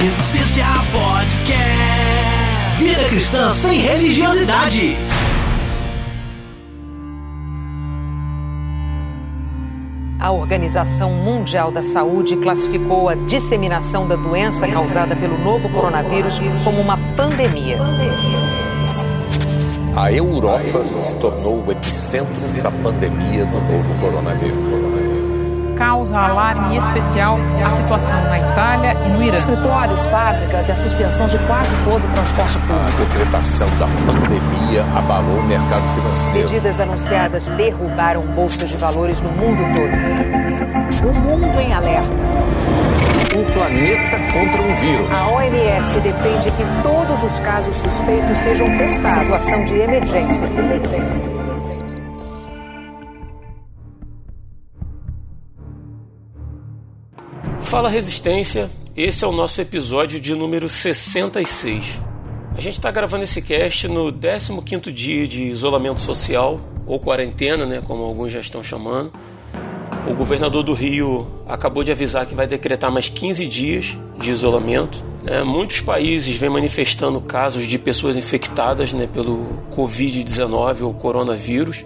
Resistência Podcast. Vida cristã sem religiosidade. A Organização Mundial da Saúde classificou a disseminação da doença causada pelo novo coronavírus como uma pandemia. A Europa se tornou o epicentro da pandemia do novo coronavírus causa alarme especial a situação na Itália e no Irã. Escritórios, fábricas e a suspensão de quase todo o transporte público. A decretação da pandemia abalou o mercado financeiro. Medidas anunciadas derrubaram bolsas de valores no mundo todo. O mundo em alerta. O planeta contra um vírus. A OMS defende que todos os casos suspeitos sejam testados. Situação de emergência. emergência. Fala Resistência, esse é o nosso episódio de número 66. A gente está gravando esse cast no 15 dia de isolamento social, ou quarentena, né, como alguns já estão chamando. O governador do Rio acabou de avisar que vai decretar mais 15 dias de isolamento. Né. Muitos países vêm manifestando casos de pessoas infectadas né, pelo Covid-19 ou coronavírus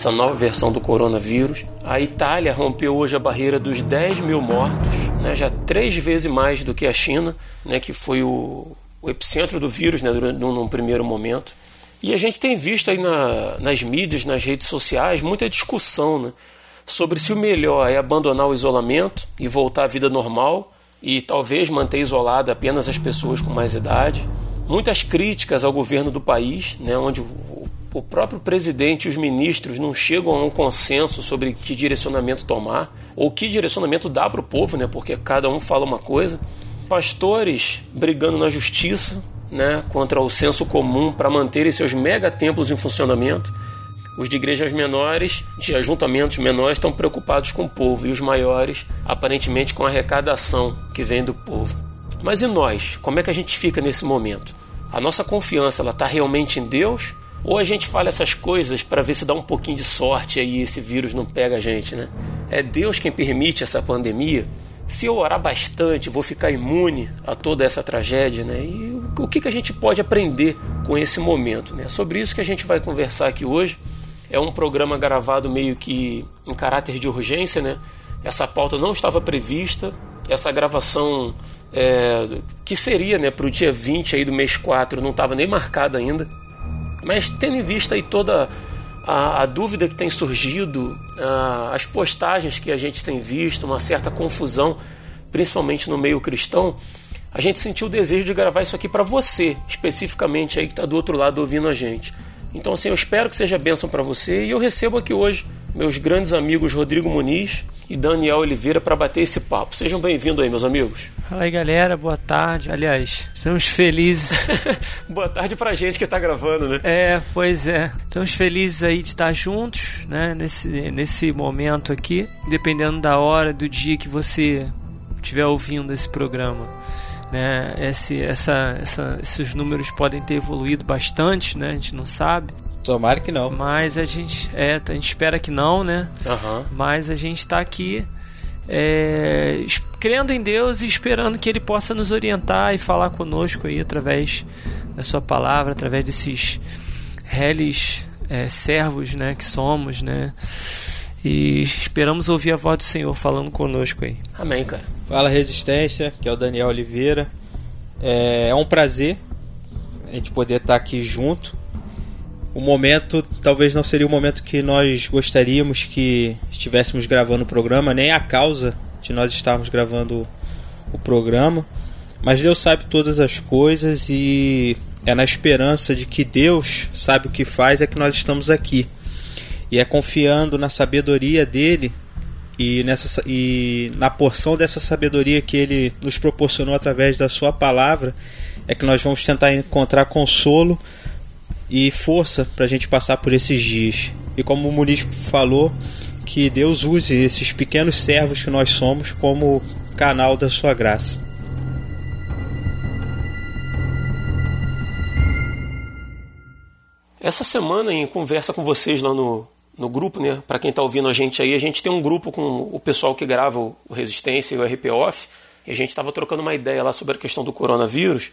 essa nova versão do coronavírus. A Itália rompeu hoje a barreira dos 10 mil mortos, né, já três vezes mais do que a China, né, que foi o, o epicentro do vírus né, durante, num, num primeiro momento. E a gente tem visto aí na, nas mídias, nas redes sociais, muita discussão né, sobre se o melhor é abandonar o isolamento e voltar à vida normal e talvez manter isolado apenas as pessoas com mais idade. Muitas críticas ao governo do país, né, onde o próprio presidente e os ministros não chegam a um consenso sobre que direcionamento tomar ou que direcionamento dá para o povo, né? Porque cada um fala uma coisa. Pastores brigando na justiça, né? Contra o senso comum para manterem seus mega templos em funcionamento. Os de igrejas menores, de ajuntamentos menores, estão preocupados com o povo e os maiores, aparentemente, com a arrecadação que vem do povo. Mas e nós? Como é que a gente fica nesse momento? A nossa confiança ela está realmente em Deus ou a gente fala essas coisas para ver se dá um pouquinho de sorte aí esse vírus não pega a gente, né? É Deus quem permite essa pandemia. Se eu orar bastante, vou ficar imune a toda essa tragédia, né? E o que, que a gente pode aprender com esse momento, né? Sobre isso que a gente vai conversar aqui hoje. É um programa gravado meio que em caráter de urgência, né? Essa pauta não estava prevista. Essa gravação é, que seria né, para o dia 20 aí do mês 4 não estava nem marcada ainda. Mas tendo em vista aí toda a, a dúvida que tem surgido, a, as postagens que a gente tem visto, uma certa confusão, principalmente no meio cristão, a gente sentiu o desejo de gravar isso aqui para você, especificamente aí que está do outro lado ouvindo a gente. Então, assim, eu espero que seja bênção para você e eu recebo aqui hoje meus grandes amigos Rodrigo Muniz e Daniel Oliveira para bater esse papo. Sejam bem-vindos aí, meus amigos. Fala aí, galera. Boa tarde. Aliás, estamos felizes. Boa tarde pra gente que está gravando, né? É, pois é. Estamos felizes aí de estar juntos, né, nesse, nesse momento aqui, dependendo da hora, do dia que você estiver ouvindo esse programa. Né, esse, essa, essa, esses números podem ter evoluído bastante, né? A gente não sabe. Tomara que não. Mas a gente, é, a gente espera que não, né? Uhum. Mas a gente está aqui é, crendo em Deus e esperando que Ele possa nos orientar e falar conosco aí através da Sua palavra, através desses reles é, servos, né, que somos, né? E esperamos ouvir a voz do Senhor falando conosco aí. Amém, cara. Fala Resistência, que é o Daniel Oliveira. É, é um prazer a gente poder estar aqui junto o momento talvez não seria o momento que nós gostaríamos que estivéssemos gravando o programa, nem a causa de nós estarmos gravando o programa. Mas Deus sabe todas as coisas e é na esperança de que Deus sabe o que faz é que nós estamos aqui. E é confiando na sabedoria dele e, nessa, e na porção dessa sabedoria que ele nos proporcionou através da sua palavra é que nós vamos tentar encontrar consolo e força para a gente passar por esses dias. E como o Muniz falou, que Deus use esses pequenos servos que nós somos como canal da sua graça. Essa semana, em conversa com vocês lá no, no grupo, né? Para quem está ouvindo a gente aí, a gente tem um grupo com o pessoal que grava o Resistência e o RP Off. E a gente estava trocando uma ideia lá sobre a questão do coronavírus.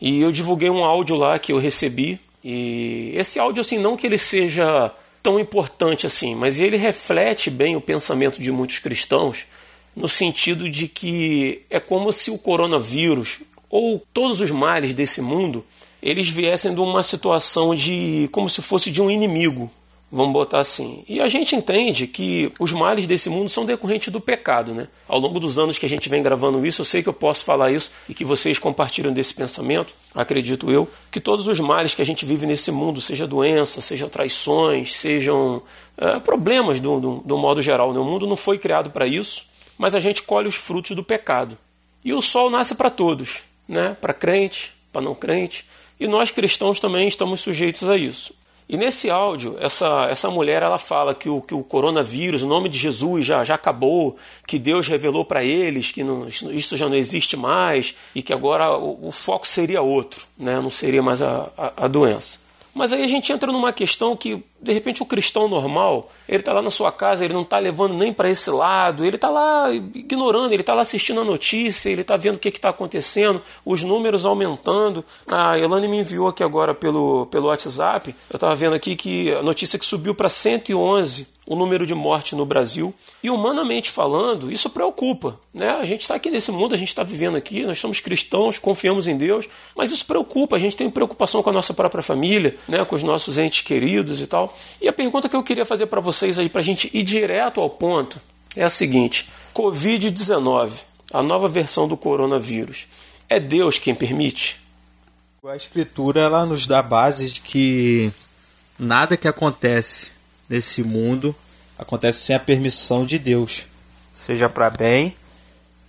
E eu divulguei um áudio lá que eu recebi. E esse áudio, assim, não que ele seja tão importante assim, mas ele reflete bem o pensamento de muitos cristãos, no sentido de que é como se o coronavírus ou todos os males desse mundo eles viessem de uma situação de como se fosse de um inimigo, Vamos botar assim. E a gente entende que os males desse mundo são decorrentes do pecado, né? Ao longo dos anos que a gente vem gravando isso, eu sei que eu posso falar isso e que vocês compartilham desse pensamento, acredito eu, que todos os males que a gente vive nesse mundo, seja doença, seja traições, sejam é, problemas do, do, do, modo geral, né? o mundo não foi criado para isso, mas a gente colhe os frutos do pecado. E o sol nasce para todos, né? Para crente, para não crente. E nós cristãos também estamos sujeitos a isso. E nesse áudio, essa, essa mulher ela fala que o, que o coronavírus, o nome de Jesus já, já acabou, que Deus revelou para eles que não, isso já não existe mais e que agora o, o foco seria outro, né? não seria mais a, a, a doença. Mas aí a gente entra numa questão que, de repente, o cristão normal, ele está lá na sua casa, ele não está levando nem para esse lado, ele está lá ignorando, ele está lá assistindo a notícia, ele está vendo o que está acontecendo, os números aumentando. A Elane me enviou aqui agora pelo, pelo WhatsApp, eu estava vendo aqui que a notícia que subiu para 111 o número de mortes no Brasil. E humanamente falando, isso preocupa. Né? A gente está aqui nesse mundo, a gente está vivendo aqui, nós somos cristãos, confiamos em Deus, mas isso preocupa. A gente tem preocupação com a nossa própria família, né? com os nossos entes queridos e tal. E a pergunta que eu queria fazer para vocês aí, para a gente ir direto ao ponto, é a seguinte: Covid-19, a nova versão do coronavírus, é Deus quem permite? A Escritura ela nos dá a base de que nada que acontece nesse mundo acontece sem a permissão de Deus, seja para bem.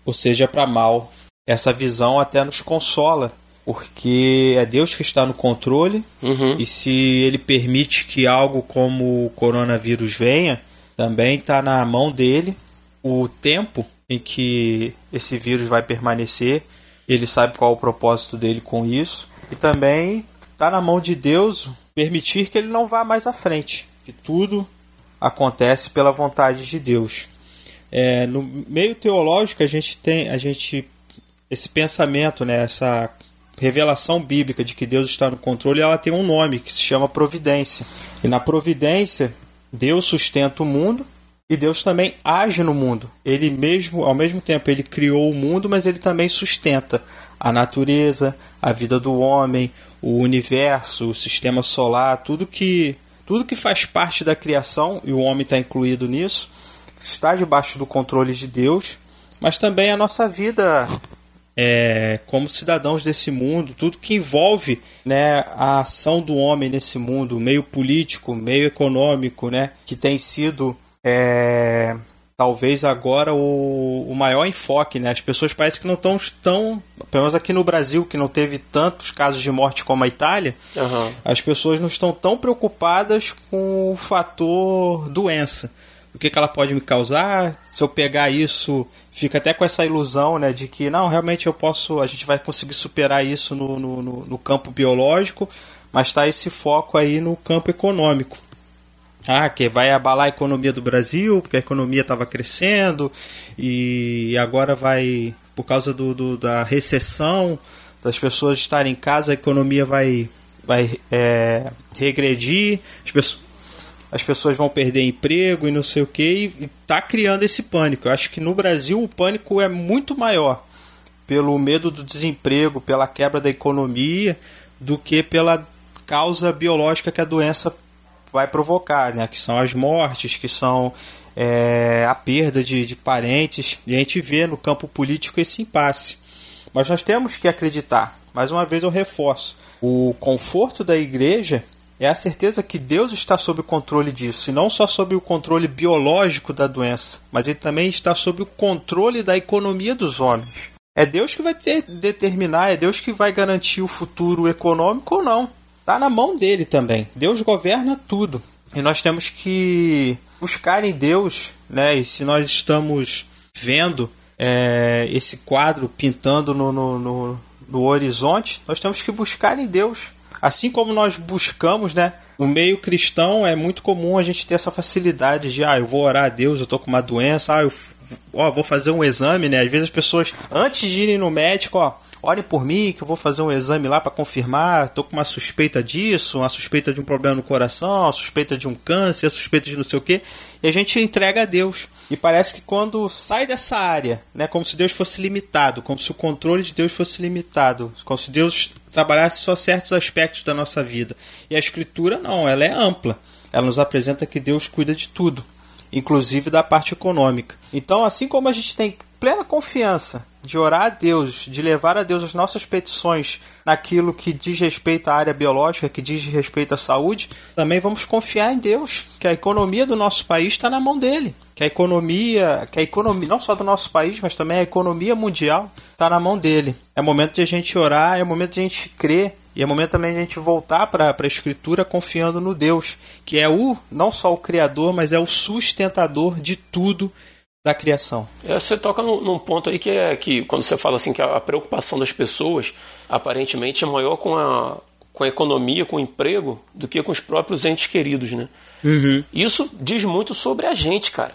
Ou seja para mal. Essa visão até nos consola, porque é Deus que está no controle uhum. e se Ele permite que algo como o coronavírus venha, também está na mão dele o tempo em que esse vírus vai permanecer. Ele sabe qual é o propósito dele com isso e também está na mão de Deus permitir que ele não vá mais à frente que tudo acontece pela vontade de Deus. É, no meio teológico a gente tem a gente esse pensamento, né, essa revelação bíblica de que Deus está no controle, ela tem um nome que se chama providência. E na providência, Deus sustenta o mundo e Deus também age no mundo. Ele mesmo, ao mesmo tempo, ele criou o mundo, mas ele também sustenta a natureza, a vida do homem, o universo, o sistema solar, tudo que tudo que faz parte da criação, e o homem está incluído nisso, está debaixo do controle de Deus, mas também a nossa vida é, como cidadãos desse mundo, tudo que envolve né, a ação do homem nesse mundo, meio político, meio econômico, né, que tem sido é, talvez agora o, o maior enfoque, né? As pessoas parecem que não estão tão, pelo menos aqui no Brasil, que não teve tantos casos de morte como a Itália, uhum. as pessoas não estão tão preocupadas com o fator doença. O que, que ela pode me causar? Se eu pegar isso, fica até com essa ilusão, né, de que não, realmente eu posso, a gente vai conseguir superar isso no, no, no campo biológico, mas está esse foco aí no campo econômico. Ah, que vai abalar a economia do Brasil, porque a economia estava crescendo e agora vai, por causa do, do, da recessão, das pessoas estarem em casa, a economia vai, vai é, regredir, as pessoas, as pessoas vão perder emprego e não sei o que, e está criando esse pânico. Eu acho que no Brasil o pânico é muito maior pelo medo do desemprego, pela quebra da economia, do que pela causa biológica que a doença vai provocar, né? que são as mortes, que são é, a perda de, de parentes, e a gente vê no campo político esse impasse. Mas nós temos que acreditar, mais uma vez eu reforço, o conforto da igreja é a certeza que Deus está sob o controle disso, e não só sob o controle biológico da doença, mas ele também está sob o controle da economia dos homens. É Deus que vai ter, determinar, é Deus que vai garantir o futuro econômico ou não. Está na mão dele também. Deus governa tudo. E nós temos que buscar em Deus, né? E se nós estamos vendo é, esse quadro pintando no, no, no, no horizonte, nós temos que buscar em Deus. Assim como nós buscamos, né? No meio cristão é muito comum a gente ter essa facilidade de, ah, eu vou orar a Deus, eu tô com uma doença, ah, eu ó, vou fazer um exame, né? Às vezes as pessoas, antes de irem no médico, ó, olhem por mim que eu vou fazer um exame lá para confirmar, tô com uma suspeita disso, uma suspeita de um problema no coração, uma suspeita de um câncer, uma suspeita de não sei o que, e a gente entrega a Deus. E parece que quando sai dessa área, né, como se Deus fosse limitado, como se o controle de Deus fosse limitado, como se Deus trabalhasse só certos aspectos da nossa vida. E a escritura não, ela é ampla. Ela nos apresenta que Deus cuida de tudo, inclusive da parte econômica. Então, assim como a gente tem plena confiança de orar a Deus, de levar a Deus as nossas petições naquilo que diz respeito à área biológica, que diz respeito à saúde, também vamos confiar em Deus, que a economia do nosso país está na mão dele, que a economia, que a economia não só do nosso país, mas também a economia mundial está na mão dele. É momento de a gente orar, é momento de a gente crer e é momento também de a gente voltar para a Escritura confiando no Deus, que é o não só o Criador, mas é o sustentador de tudo da criação. É, você toca num, num, ponto aí que é que quando você fala assim que a, a, preocupação das pessoas aparentemente é maior com a, com a economia, com o emprego, do que com os próprios entes queridos, né? Uhum. Isso diz muito sobre a gente, cara.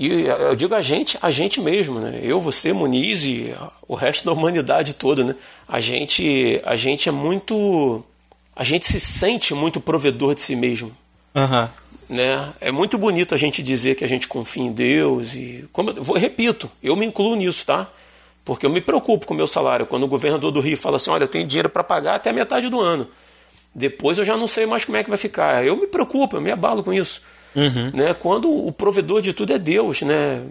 E eu digo a gente, a gente mesmo, né? Eu, você, Muniz e o resto da humanidade toda, né? A gente, a gente é muito, a gente se sente muito provedor de si mesmo. Uhum. Né? É muito bonito a gente dizer que a gente confia em Deus e como eu, repito, eu me incluo nisso, tá? Porque eu me preocupo com o meu salário. Quando o governador do Rio fala assim, olha, eu tenho dinheiro para pagar até a metade do ano. Depois eu já não sei mais como é que vai ficar. Eu me preocupo, eu me abalo com isso. Uhum. Né? Quando o provedor de tudo é Deus, né?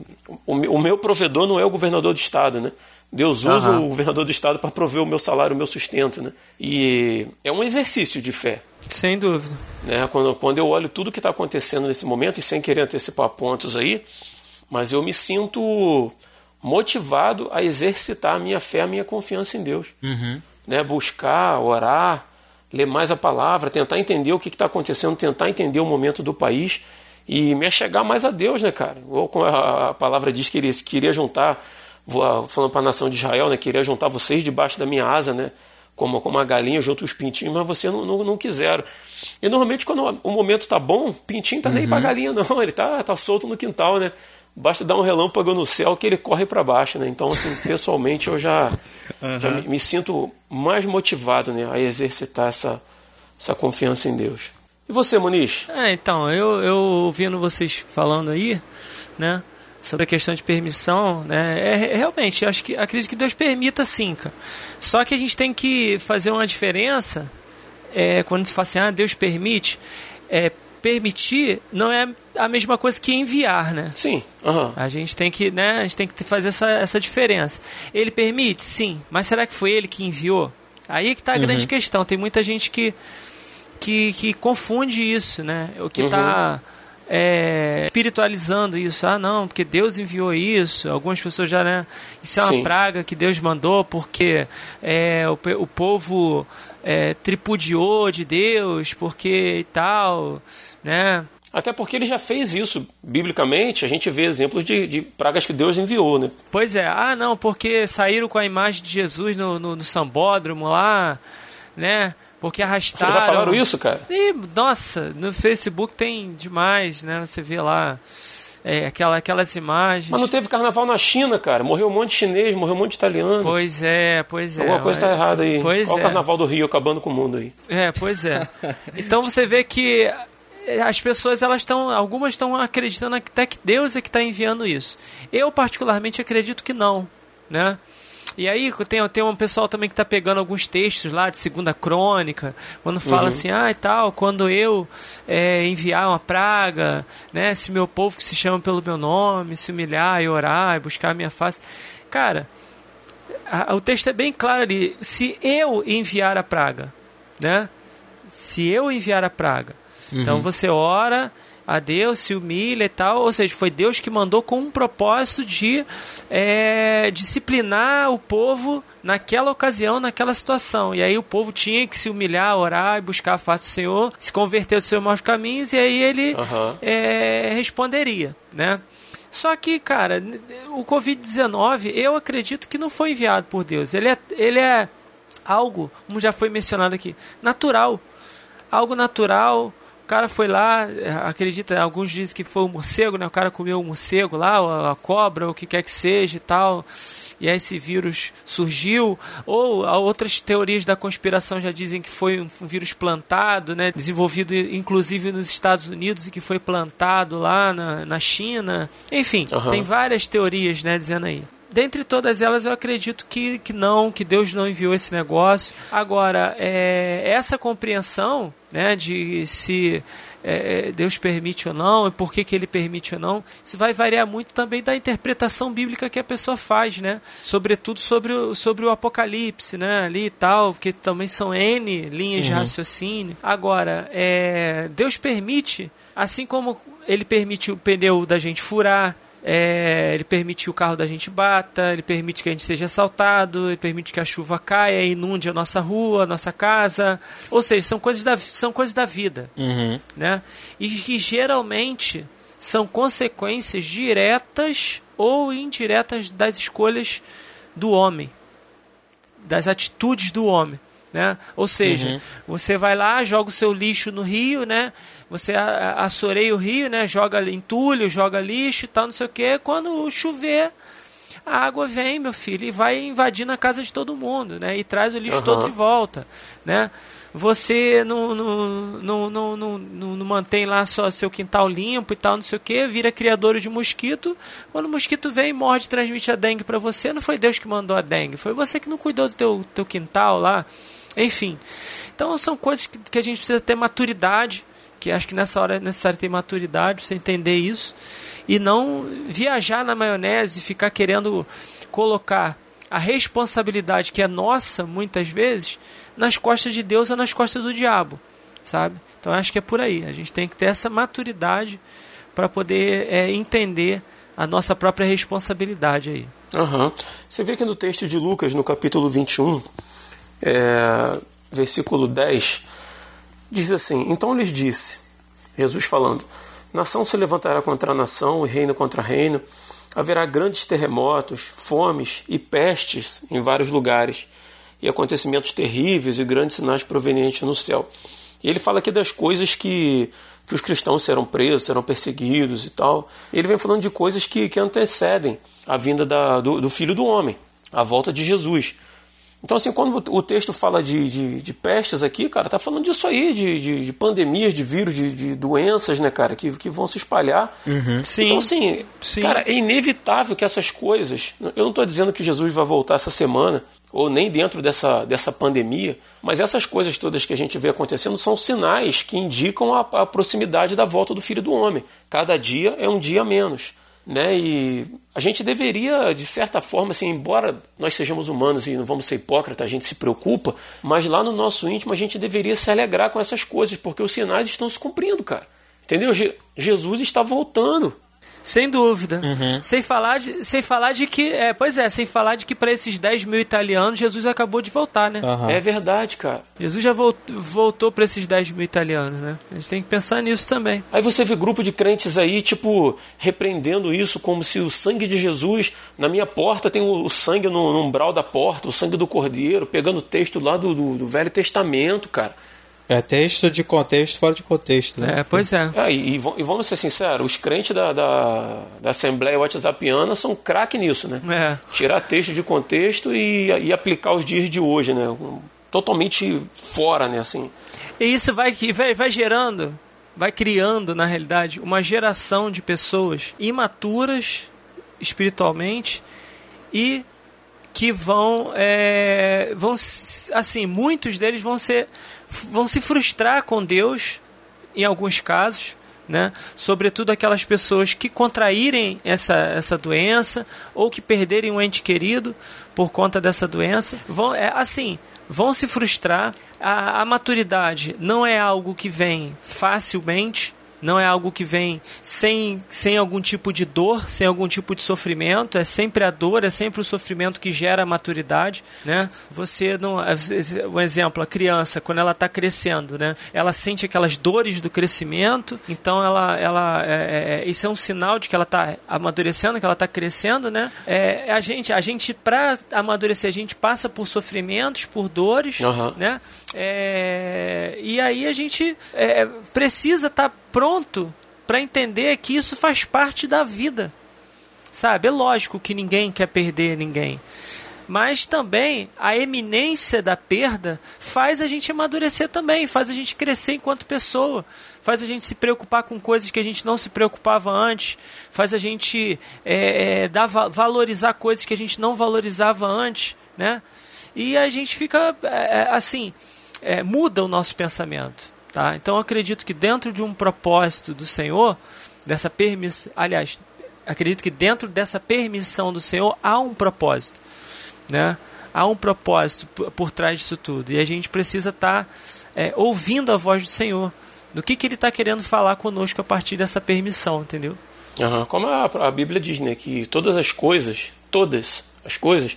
O, o meu provedor não é o governador do estado, né? Deus usa uhum. o governador do estado para prover o meu salário, o meu sustento, né? E é um exercício de fé. Sem dúvida. Né? Quando, quando eu olho tudo que está acontecendo nesse momento, e sem querer antecipar pontos aí, mas eu me sinto motivado a exercitar a minha fé, a minha confiança em Deus. Uhum. Né? Buscar, orar, ler mais a palavra, tentar entender o que está acontecendo, tentar entender o momento do país e me achegar mais a Deus, né, cara? Ou como a palavra diz que ele queria juntar, falando para a nação de Israel, né, queria juntar vocês debaixo da minha asa, né? como, como a galinha junto os pintinhos, mas você não, não, não quiseram. E normalmente quando o momento está bom, pintinho tá nem uhum. para galinha não, ele tá, tá solto no quintal, né? Basta dar um relâmpago no céu que ele corre para baixo, né? Então, assim, pessoalmente eu já, uhum. já me, me, sinto mais motivado né, a exercitar essa, essa confiança em Deus. E você, Muniz? É, então, eu, eu ouvindo vocês falando aí, né? sobre a questão de permissão, né? É, é, realmente, acho que acredito que Deus permita sim, cara. Só que a gente tem que fazer uma diferença é, quando se fala assim, ah, Deus permite. É, permitir não é a mesma coisa que enviar, né? Sim. Uhum. A gente tem que, né? A gente tem que fazer essa, essa diferença. Ele permite, sim. Mas será que foi ele que enviou? Aí é que está a uhum. grande questão. Tem muita gente que que, que confunde isso, né? O que está uhum é, espiritualizando isso. Ah, não, porque Deus enviou isso. Algumas pessoas já, né? Isso é uma Sim. praga que Deus mandou porque é, o, o povo é, tripudiou de Deus, porque e tal, né? Até porque ele já fez isso biblicamente, a gente vê exemplos de, de, pragas que Deus enviou, né? Pois é, ah não, porque saíram com a imagem de Jesus no, no, no sambódromo lá, né? Porque arrastaram. Já falaram isso, cara? E, nossa, no Facebook tem demais, né? Você vê lá é, aquela, aquelas imagens. Mas não teve carnaval na China, cara. Morreu um monte de chinês, morreu um monte de italiano. Pois é, pois é. Alguma coisa está errada aí. Pois Olha é. o carnaval do Rio acabando com o mundo aí. É, pois é. Então você vê que as pessoas elas estão algumas estão acreditando até que Deus é que está enviando isso eu particularmente acredito que não né e aí tem, tem um pessoal também que está pegando alguns textos lá de Segunda Crônica, quando fala uhum. assim, ah e tal, quando eu é, enviar uma praga, né, se meu povo que se chama pelo meu nome, se humilhar e orar e buscar a minha face. Cara, a, o texto é bem claro ali. Se eu enviar a praga, né? Se eu enviar a praga. Então uhum. Então você ora a Deus, se humilha e tal. Ou seja, foi Deus que mandou com um propósito de é, disciplinar o povo naquela ocasião, naquela situação. E aí o povo tinha que se humilhar, orar e buscar a face do Senhor, se converter dos seus maus caminhos, e aí ele uhum. é, responderia, né? Só que, cara, o Covid-19, eu acredito que não foi enviado por Deus. Ele é, ele é algo, como já foi mencionado aqui, natural. Algo natural, cara foi lá, acredita, alguns dizem que foi o morcego, né? O cara comeu o morcego lá, a cobra, o que quer que seja e tal. E aí esse vírus surgiu. Ou outras teorias da conspiração já dizem que foi um vírus plantado, né? Desenvolvido inclusive nos Estados Unidos e que foi plantado lá na, na China. Enfim, uhum. tem várias teorias, né, dizendo aí dentre todas elas, eu acredito que, que não, que Deus não enviou esse negócio. Agora, é, essa compreensão né, de se é, Deus permite ou não, e por que, que ele permite ou não, isso vai variar muito também da interpretação bíblica que a pessoa faz, né? Sobretudo sobre o, sobre o Apocalipse, né? Ali e tal, porque também são N linhas uhum. de raciocínio. Agora, é, Deus permite, assim como ele permite o pneu da gente furar, é, ele permite que o carro da gente bata, ele permite que a gente seja assaltado, ele permite que a chuva caia e inunde a nossa rua, a nossa casa. Ou seja, são coisas da, são coisas da vida. Uhum. Né? E que geralmente são consequências diretas ou indiretas das escolhas do homem, das atitudes do homem. Né? Ou seja, uhum. você vai lá, joga o seu lixo no rio, né? Você assoreia o rio, né? Joga entulho, joga lixo e tal, não sei o que. Quando chover, a água vem, meu filho, e vai invadindo a casa de todo mundo, né? E traz o lixo uhum. todo de volta, né? Você não, não, não, não, não, mantém lá só seu quintal limpo e tal, não sei o que, vira criador de mosquito. Quando o mosquito vem, morde, transmite a dengue para você. Não foi Deus que mandou a dengue, foi você que não cuidou do teu, teu quintal lá. Enfim. Então são coisas que, que a gente precisa ter maturidade que acho que nessa hora é necessário ter maturidade, você entender isso e não viajar na maionese, ficar querendo colocar a responsabilidade que é nossa, muitas vezes, nas costas de Deus ou nas costas do diabo, sabe? Então acho que é por aí. A gente tem que ter essa maturidade para poder é, entender a nossa própria responsabilidade aí. Uhum. Você vê que no texto de Lucas, no capítulo 21, é, versículo 10, Diz assim: Então lhes disse, Jesus falando: Nação se levantará contra nação e reino contra reino. Haverá grandes terremotos, fomes e pestes em vários lugares, e acontecimentos terríveis e grandes sinais provenientes no céu. E ele fala aqui das coisas que, que os cristãos serão presos, serão perseguidos e tal. Ele vem falando de coisas que, que antecedem a vinda da, do, do Filho do Homem, a volta de Jesus. Então, assim, quando o texto fala de, de, de pestes aqui, cara, tá falando disso aí, de, de, de pandemias, de vírus, de, de, doenças, né, cara, que, que vão se espalhar. Uhum. Sim. Então, assim, Sim. cara, é inevitável que essas coisas. Eu não estou dizendo que Jesus vai voltar essa semana, ou nem dentro dessa, dessa pandemia, mas essas coisas todas que a gente vê acontecendo são sinais que indicam a, a proximidade da volta do Filho do Homem. Cada dia é um dia menos né? E a gente deveria, de certa forma, assim, embora nós sejamos humanos e não vamos ser hipócritas, a gente se preocupa, mas lá no nosso íntimo a gente deveria se alegrar com essas coisas, porque os sinais estão se cumprindo, cara. Entendeu? Je Jesus está voltando. Sem dúvida. Uhum. Sem, falar de, sem falar de que. É, pois é, sem falar de que para esses 10 mil italianos, Jesus acabou de voltar, né? Uhum. É verdade, cara. Jesus já voltou, voltou para esses 10 mil italianos, né? A gente tem que pensar nisso também. Aí você vê grupo de crentes aí, tipo, repreendendo isso como se o sangue de Jesus. Na minha porta tem o, o sangue no, no, umbral da porta, o sangue do cordeiro, pegando o texto lá do, do, do Velho Testamento, cara. É texto de contexto fora de contexto, né? É, pois é. é e, e, vamos ser sinceros, os crentes da, da, da Assembleia WhatsAppiana são craque nisso, né? É. Tirar texto de contexto e, e aplicar os dias de hoje, né? Totalmente fora, né? Assim. E isso vai, vai, vai gerando, vai criando, na realidade, uma geração de pessoas imaturas espiritualmente e que vão, é, vão assim, muitos deles vão ser vão se frustrar com Deus em alguns casos, né? Sobretudo aquelas pessoas que contraírem essa, essa doença ou que perderem um ente querido por conta dessa doença, vão é assim, vão se frustrar. A, a maturidade não é algo que vem facilmente, não é algo que vem sem, sem algum tipo de dor, sem algum tipo de sofrimento, é sempre a dor, é sempre o sofrimento que gera a maturidade, né? Você não, um exemplo, a criança quando ela está crescendo, né? Ela sente aquelas dores do crescimento, então ela, ela, é, é, isso é um sinal de que ela está amadurecendo, que ela está crescendo, né? É, a gente, a gente para amadurecer, a gente passa por sofrimentos, por dores, uhum. né? É, e aí a gente é, precisa estar tá pronto para entender que isso faz parte da vida. Sabe? É lógico que ninguém quer perder ninguém. Mas também a eminência da perda faz a gente amadurecer também, faz a gente crescer enquanto pessoa, faz a gente se preocupar com coisas que a gente não se preocupava antes, faz a gente é, é, dar, valorizar coisas que a gente não valorizava antes, né? E a gente fica é, é assim, é, muda o nosso pensamento. Tá? Então acredito que dentro de um propósito do Senhor, dessa permissão, aliás, acredito que dentro dessa permissão do Senhor há um propósito, né? Há um propósito por, por trás disso tudo e a gente precisa estar tá, é, ouvindo a voz do Senhor, do que, que Ele está querendo falar conosco a partir dessa permissão, entendeu? Uhum. Como a, a Bíblia diz, né, que todas as coisas, todas as coisas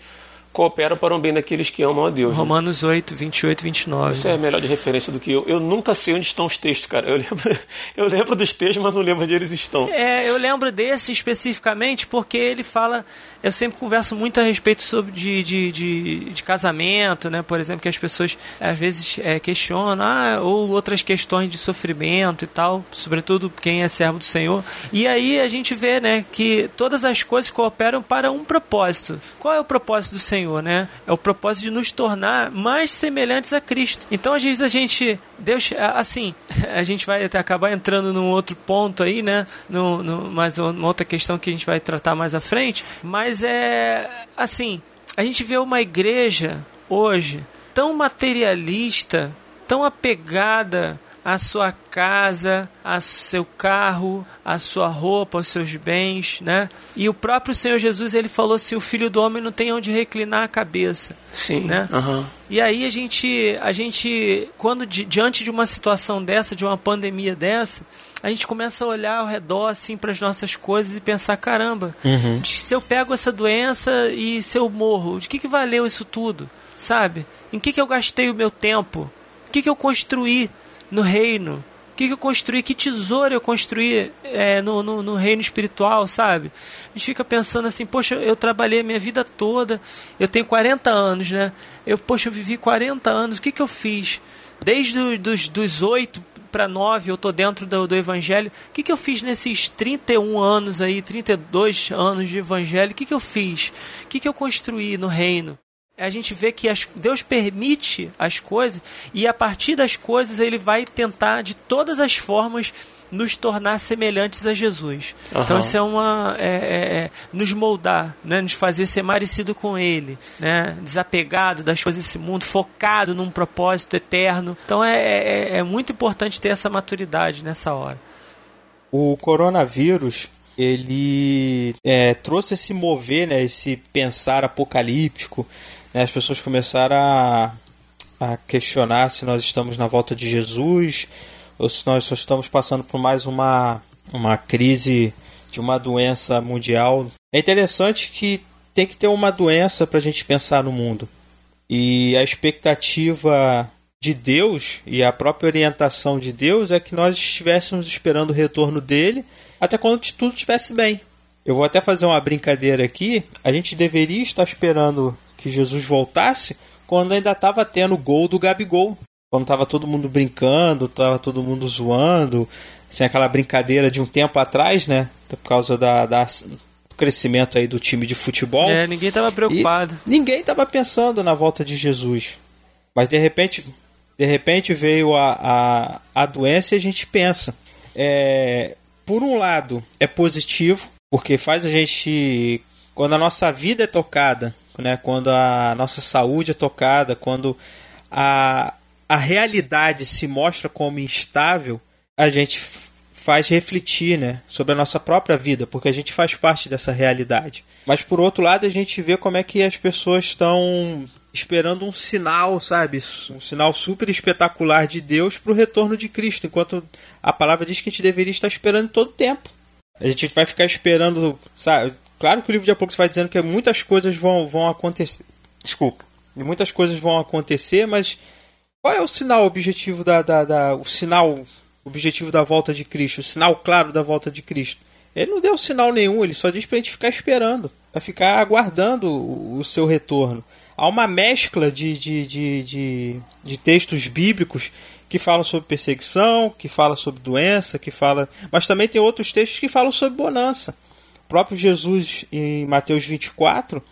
cooperam para o bem daqueles que amam a Deus. Né? Romanos né? 8, 28 e 29. Isso é melhor de referência do que eu. Eu nunca sei onde estão os textos, cara. Eu lembro, eu lembro dos textos, mas não lembro onde eles estão. É, eu lembro desse especificamente porque ele fala. Eu sempre converso muito a respeito sobre de, de, de, de casamento, né? Por exemplo, que as pessoas às vezes é, questionam, ah, ou outras questões de sofrimento e tal, sobretudo quem é servo do Senhor. E aí a gente vê, né, que todas as coisas cooperam para um propósito. Qual é o propósito do Senhor? Senhor, né? É o propósito de nos tornar mais semelhantes a Cristo. Então, às vezes a gente, Deus, assim, a gente vai acabar entrando num outro ponto aí, né? No, no, uma outra questão que a gente vai tratar mais à frente. Mas é assim, a gente vê uma igreja hoje tão materialista, tão apegada a sua casa, a seu carro, a sua roupa, os seus bens, né? E o próprio Senhor Jesus ele falou assim: o Filho do Homem não tem onde reclinar a cabeça, sim, né? Uhum. E aí a gente, a gente, quando di, diante de uma situação dessa, de uma pandemia dessa, a gente começa a olhar ao redor assim para as nossas coisas e pensar caramba, uhum. se eu pego essa doença e se eu morro, de que que valeu isso tudo, sabe? Em que que eu gastei o meu tempo? O que que eu construí? No reino? O que, que eu construí? Que tesouro eu construí é, no, no, no, reino espiritual, sabe? A gente fica pensando assim, poxa, eu trabalhei a minha vida toda, eu tenho 40 anos, né? Eu, poxa, eu vivi 40 anos, o que, que eu fiz? Desde os dos, dos 8 para 9 eu tô dentro do, do evangelho. O que, que eu fiz nesses 31 anos aí, 32 anos de evangelho? O que, que eu fiz? O que, que eu construí no reino? A gente vê que as, Deus permite as coisas e a partir das coisas ele vai tentar de todas as formas nos tornar semelhantes a Jesus. Uhum. Então isso é uma é, é, é, nos moldar, né? nos fazer ser parecido com Ele, né? desapegado das coisas desse mundo, focado num propósito eterno. Então é, é, é muito importante ter essa maturidade nessa hora. O coronavírus ele é, trouxe esse mover, né, esse pensar apocalíptico né, as pessoas começaram a, a questionar se nós estamos na volta de Jesus ou se nós só estamos passando por mais uma, uma crise de uma doença mundial. É interessante que tem que ter uma doença para a gente pensar no mundo. E a expectativa de Deus e a própria orientação de Deus é que nós estivéssemos esperando o retorno dele até quando tudo estivesse bem. Eu vou até fazer uma brincadeira aqui. A gente deveria estar esperando que Jesus voltasse quando ainda estava tendo o gol do Gabigol. Quando estava todo mundo brincando, estava todo mundo zoando, sem aquela brincadeira de um tempo atrás, né? Por causa da, da do crescimento aí do time de futebol. É, ninguém estava preocupado. E ninguém estava pensando na volta de Jesus. Mas de repente, de repente veio a, a, a doença e a gente pensa. É, por um lado, é positivo, porque faz a gente. Quando a nossa vida é tocada né? quando a nossa saúde é tocada, quando a, a realidade se mostra como instável, a gente faz refletir né, sobre a nossa própria vida, porque a gente faz parte dessa realidade. Mas por outro lado, a gente vê como é que as pessoas estão esperando um sinal, sabe? Um sinal super espetacular de Deus para o retorno de Cristo, enquanto a palavra diz que a gente deveria estar esperando todo tempo. A gente vai ficar esperando, sabe? Claro que o livro de Apocalipse vai dizendo que muitas coisas vão, vão acontecer. Desculpa. Muitas coisas vão acontecer, mas qual é o sinal objetivo da, da, da o sinal objetivo da volta de Cristo, o sinal claro da volta de Cristo? Ele não deu sinal nenhum, ele só diz para a gente ficar esperando, para ficar aguardando o, o seu retorno há uma mescla de, de, de, de, de textos bíblicos que falam sobre perseguição, que fala sobre doença, que fala, mas também tem outros textos que falam sobre bonança. O próprio Jesus em Mateus 24,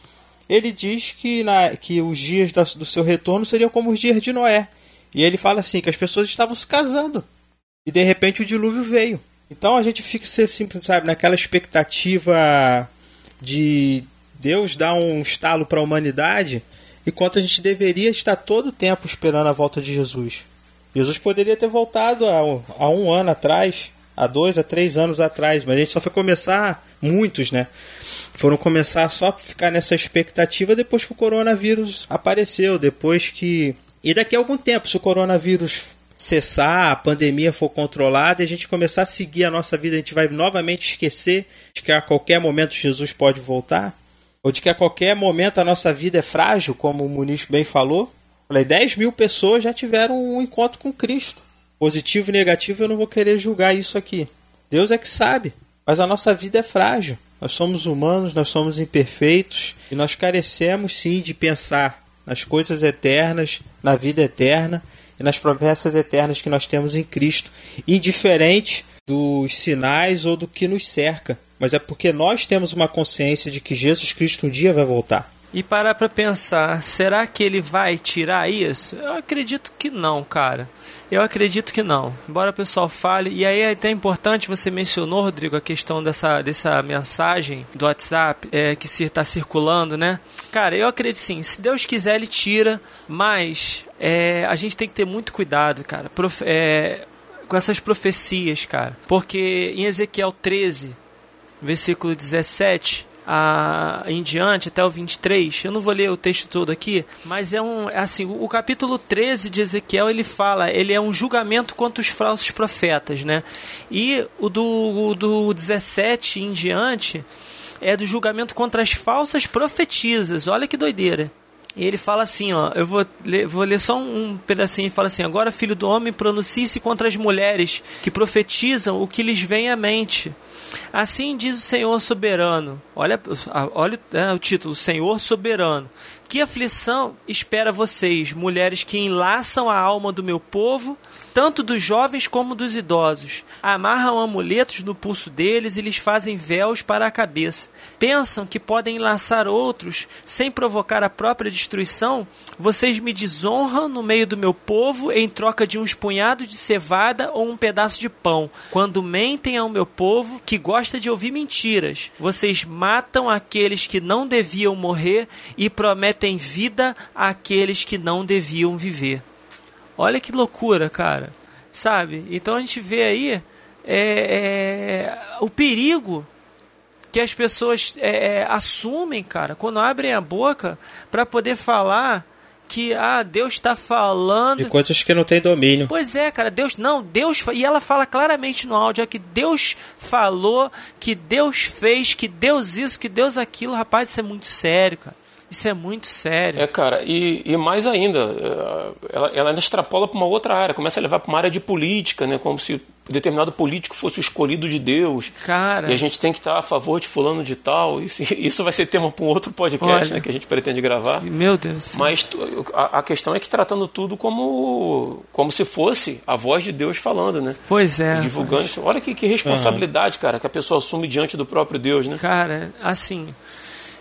ele diz que, na, que os dias da, do seu retorno seriam como os dias de Noé. E ele fala assim que as pessoas estavam se casando e de repente o dilúvio veio. Então a gente fica assim, sabe, naquela expectativa de Deus dar um estalo para a humanidade enquanto a gente deveria estar todo o tempo esperando a volta de Jesus. Jesus poderia ter voltado há, há um ano atrás, há dois, há três anos atrás, mas a gente só foi começar, muitos, né? Foram começar só a ficar nessa expectativa depois que o coronavírus apareceu, depois que. E daqui a algum tempo, se o coronavírus cessar, a pandemia for controlada e a gente começar a seguir a nossa vida, a gente vai novamente esquecer de que a qualquer momento Jesus pode voltar? Ou de que a qualquer momento a nossa vida é frágil, como o Muniz bem falou. Falei, 10 mil pessoas já tiveram um encontro com Cristo. Positivo e negativo, eu não vou querer julgar isso aqui. Deus é que sabe. Mas a nossa vida é frágil. Nós somos humanos, nós somos imperfeitos e nós carecemos sim de pensar nas coisas eternas, na vida eterna e nas promessas eternas que nós temos em Cristo, indiferente dos sinais ou do que nos cerca mas é porque nós temos uma consciência de que Jesus Cristo um dia vai voltar. E parar para pensar, será que ele vai tirar isso? Eu acredito que não, cara. Eu acredito que não. Embora o pessoal fale, e aí é até importante, você mencionou, Rodrigo, a questão dessa, dessa mensagem do WhatsApp é, que está circulando, né? Cara, eu acredito sim. Se Deus quiser, ele tira, mas é, a gente tem que ter muito cuidado, cara, é, com essas profecias, cara. Porque em Ezequiel 13, versículo 17 a, em diante, até o 23. Eu não vou ler o texto todo aqui, mas é um. É assim, o, o capítulo 13 de Ezequiel ele fala, ele é um julgamento contra os falsos profetas, né? E o do, o do 17 em diante é do julgamento contra as falsas profetisas. Olha que doideira. E ele fala assim, ó, eu vou ler, vou ler só um pedacinho e fala assim: Agora, filho do homem, pronuncie-se contra as mulheres que profetizam o que lhes vem à mente Assim diz o Senhor soberano. Olha, olha o título: Senhor soberano. Que aflição espera vocês, mulheres que enlaçam a alma do meu povo tanto dos jovens como dos idosos. Amarram amuletos no pulso deles e lhes fazem véus para a cabeça. Pensam que podem lançar outros sem provocar a própria destruição? Vocês me desonram no meio do meu povo em troca de uns punhados de cevada ou um pedaço de pão. Quando mentem ao meu povo que gosta de ouvir mentiras, vocês matam aqueles que não deviam morrer e prometem vida àqueles que não deviam viver. Olha que loucura, cara. Sabe? Então a gente vê aí é, é, o perigo que as pessoas é, é assumem, cara, quando abrem a boca para poder falar que ah, Deus está falando de coisas que não tem domínio. Pois é, cara, Deus não, Deus e ela fala claramente no áudio é que Deus falou, que Deus fez, que Deus isso, que Deus aquilo, rapaz, isso é muito sério, cara. Isso é muito sério. É, cara, e, e mais ainda, é, ela, ela ainda extrapola para uma outra área, começa a levar para uma área de política, né? Como se determinado político fosse o escolhido de Deus. Cara. E a gente tem que estar a favor de fulano de tal. Isso, isso vai ser tema para um outro podcast né, que a gente pretende gravar. Meu Deus. Mas a, a, questão é que tratando tudo como, como se fosse a voz de Deus falando, né? Pois é. E divulgando isso. Olha que, que responsabilidade, uhum. cara, que a pessoa assume diante do próprio Deus, né? Cara, assim.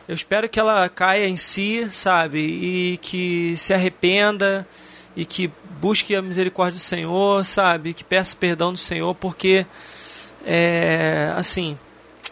Eu espero que ela caia em si, sabe? E que se arrependa e que busque a misericórdia do Senhor, sabe? Que peça perdão do Senhor, porque é assim,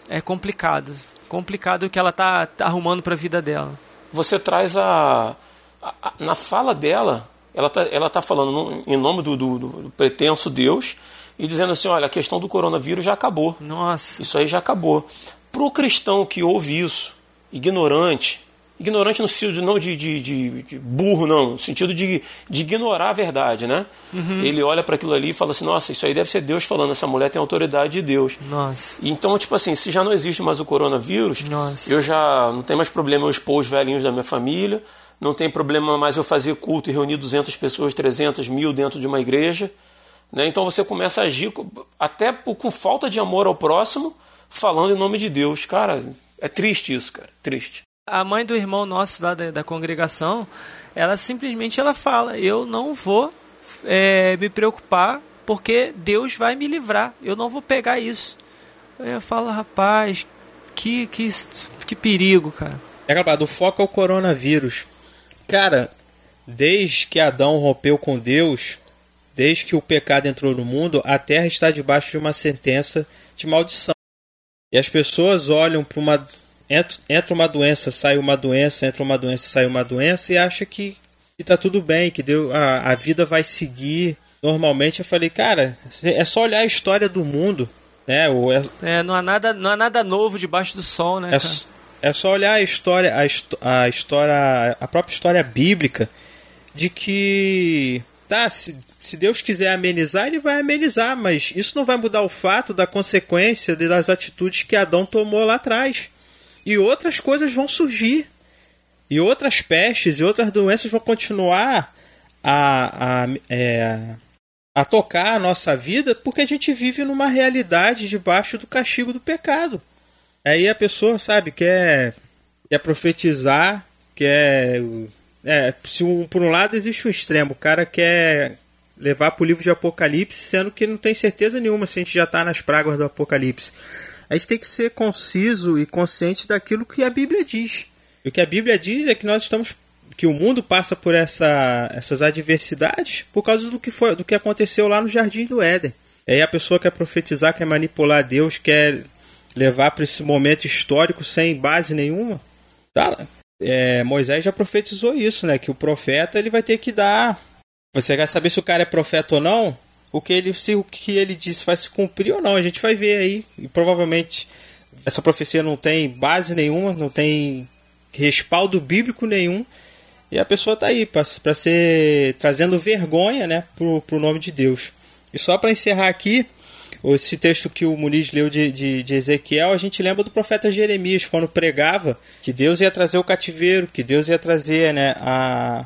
é complicado. Complicado o que ela tá, tá arrumando para a vida dela. Você traz a, a, a, na fala dela, ela tá, ela tá falando no, em nome do, do, do pretenso Deus e dizendo assim, olha, a questão do coronavírus já acabou. Nossa. Isso aí já acabou. Para o cristão que ouve isso, ignorante, ignorante no sentido não de, de, de, de, burro, não, no sentido de, de ignorar a verdade, né? Uhum. Ele olha para aquilo ali e fala assim, nossa, isso aí deve ser Deus falando, essa mulher tem autoridade de Deus. Nossa. Então, tipo assim, se já não existe mais o coronavírus, nossa. eu já não tem mais problema eu expor os velhinhos da minha família, não tem problema mais eu fazer culto e reunir 200 pessoas, 300 mil dentro de uma igreja. Né? Então você começa a agir até com falta de amor ao próximo, falando em nome de Deus. Cara, é triste isso, cara. Triste. A mãe do irmão nosso lá da, da congregação, ela simplesmente ela fala: Eu não vou é, me preocupar porque Deus vai me livrar. Eu não vou pegar isso. Eu falo, rapaz, que, que, que perigo, cara. É acabado, o foco é o coronavírus. Cara, desde que Adão rompeu com Deus, desde que o pecado entrou no mundo, a terra está debaixo de uma sentença de maldição. E as pessoas olham para uma. Entra, uma doença, sai uma doença, entra uma doença, sai uma doença, e acha que está tudo bem, que deu, a, a vida vai seguir normalmente. Eu falei, cara, é só olhar a história do mundo. Né? O, é, é, não, há nada, não há nada novo debaixo do sol, né? É, é só olhar a história, a, a história, a própria história bíblica de que tá, se, se Deus quiser amenizar, ele vai amenizar, mas isso não vai mudar o fato da consequência das atitudes que Adão tomou lá atrás. E outras coisas vão surgir. E outras pestes e outras doenças vão continuar a, a, é, a tocar a nossa vida porque a gente vive numa realidade debaixo do castigo do pecado. Aí a pessoa, sabe, quer, quer profetizar, quer é, se um, por um lado existe um extremo, o cara quer levar para o livro de Apocalipse, sendo que não tem certeza nenhuma se a gente já está nas pragas do Apocalipse. A gente tem que ser conciso e consciente daquilo que a Bíblia diz. E o que a Bíblia diz é que nós estamos que o mundo passa por essa, essas adversidades por causa do que foi, do que aconteceu lá no Jardim do Éden. E aí a pessoa quer profetizar, quer manipular Deus, quer levar para esse momento histórico sem base nenhuma. Tá, é, Moisés já profetizou isso, né? Que o profeta ele vai ter que dar. Você quer saber se o cara é profeta ou não? O que ele, se o que ele disse vai se cumprir ou não, a gente vai ver aí. E provavelmente essa profecia não tem base nenhuma, não tem respaldo bíblico nenhum. E a pessoa está aí para ser trazendo vergonha, né, pro, pro nome de Deus. E só para encerrar aqui, esse texto que o Muniz leu de, de, de, Ezequiel, a gente lembra do profeta Jeremias, quando pregava que Deus ia trazer o cativeiro, que Deus ia trazer né, a,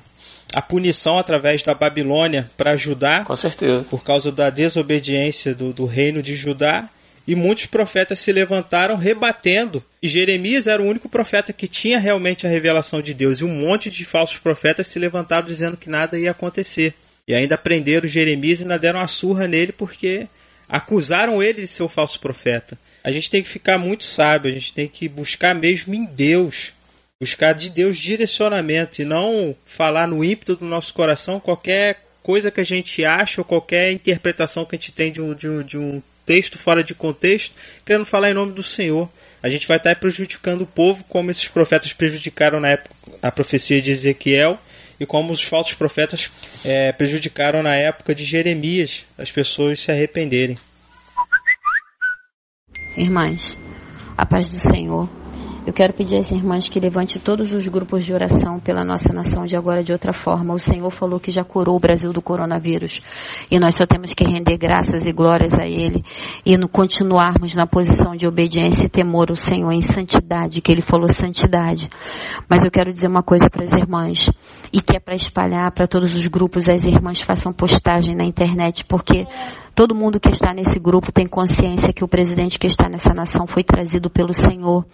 a punição através da Babilônia para Judá. Com certeza. Por causa da desobediência do, do reino de Judá. E muitos profetas se levantaram rebatendo. E Jeremias era o único profeta que tinha realmente a revelação de Deus. E um monte de falsos profetas se levantaram dizendo que nada ia acontecer. E ainda prenderam Jeremias e ainda deram uma surra nele porque acusaram ele de ser o falso profeta. A gente tem que ficar muito sábio, a gente tem que buscar mesmo em Deus, buscar de Deus direcionamento e não falar no ímpeto do nosso coração qualquer coisa que a gente acha ou qualquer interpretação que a gente tem de um, de um, de um texto fora de contexto, querendo falar em nome do Senhor. A gente vai estar prejudicando o povo como esses profetas prejudicaram na época a profecia de Ezequiel e como os falsos profetas é, prejudicaram na época de Jeremias as pessoas se arrependerem. Irmãs, a paz do Senhor. Eu quero pedir às irmãs que levante todos os grupos de oração pela nossa nação de agora de outra forma. O Senhor falou que já curou o Brasil do coronavírus e nós só temos que render graças e glórias a Ele e no continuarmos na posição de obediência e temor ao Senhor em santidade, que Ele falou santidade. Mas eu quero dizer uma coisa para as irmãs e que é para espalhar para todos os grupos, as irmãs façam postagem na internet, porque Todo mundo que está nesse grupo tem consciência que o presidente que está nessa nação foi trazido pelo Senhor.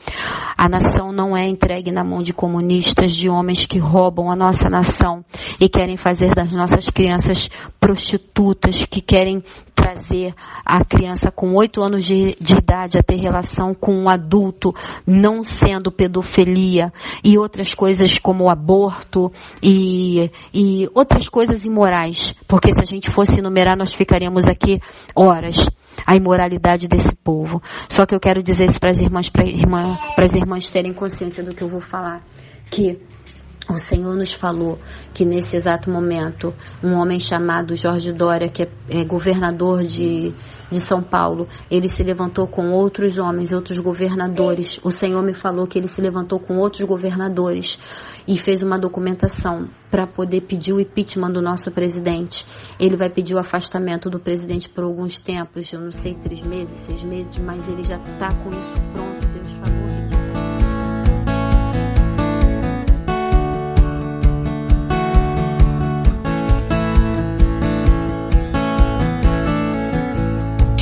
A nação não é entregue na mão de comunistas, de homens que roubam a nossa nação e querem fazer das nossas crianças prostitutas, que querem trazer a criança com oito anos de, de, idade a ter relação com um adulto, não sendo pedofilia e outras coisas como aborto e, e outras coisas imorais. Porque se a gente fosse enumerar, nós ficaríamos aqui horas a imoralidade desse povo. Só que eu quero dizer isso para as irmãs, para irmã, as irmãs terem consciência do que eu vou falar, que O Senhor nos falou que nesse exato momento um homem chamado Jorge Dória, que é, é governador de, de São Paulo, ele se levantou com outros homens, outros governadores. O Senhor me falou que ele se levantou com outros governadores e fez uma documentação para poder pedir o impeachment do nosso presidente. Ele vai pedir o afastamento do presidente por alguns tempos, eu não sei, três meses, seis meses, mas ele já está com isso pronto. Deus falou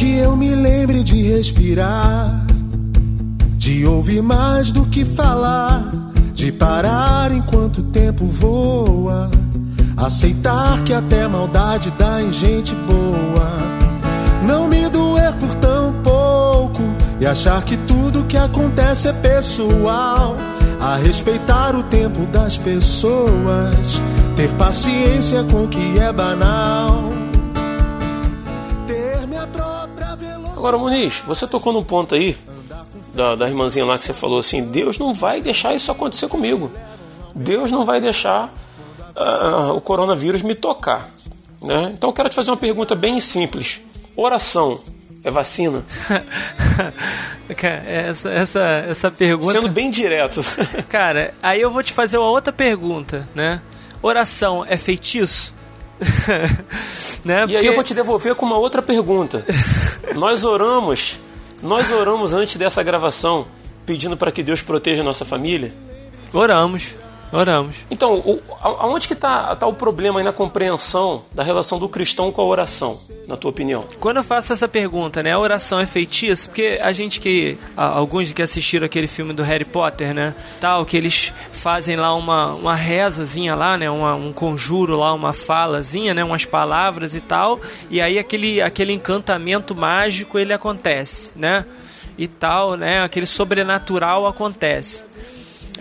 que eu me lembre de respirar, de ouvir mais do que falar, de parar enquanto o tempo voa, aceitar que até maldade dá em gente boa, não me doer por tão pouco e achar que tudo que acontece é pessoal, a respeitar o tempo das pessoas, ter paciência com o que é banal. Agora, Muniz, você tocou num ponto aí, da, da irmãzinha lá que você falou assim: Deus não vai deixar isso acontecer comigo. Deus não vai deixar ah, o coronavírus me tocar. Né? Então eu quero te fazer uma pergunta bem simples: oração é vacina? Cara, essa, essa, essa pergunta. Sendo bem direto. Cara, aí eu vou te fazer uma outra pergunta, né? Oração é feitiço? né? E aí eu vou te devolver com uma outra pergunta. Nós oramos, nós oramos antes dessa gravação pedindo para que Deus proteja a nossa família? Oramos, oramos. Então, o, aonde que está tá o problema aí na compreensão da relação do cristão com a oração, na tua opinião? Quando eu faço essa pergunta, né, a oração é feitiço? Porque a gente que, alguns que assistiram aquele filme do Harry Potter, né, tal, que eles fazem lá uma, uma rezazinha lá, né, uma- um conjuro lá, uma falazinha, né, umas palavras e tal, e aí aquele, aquele encantamento mágico ele acontece, né, e tal, né, aquele sobrenatural acontece.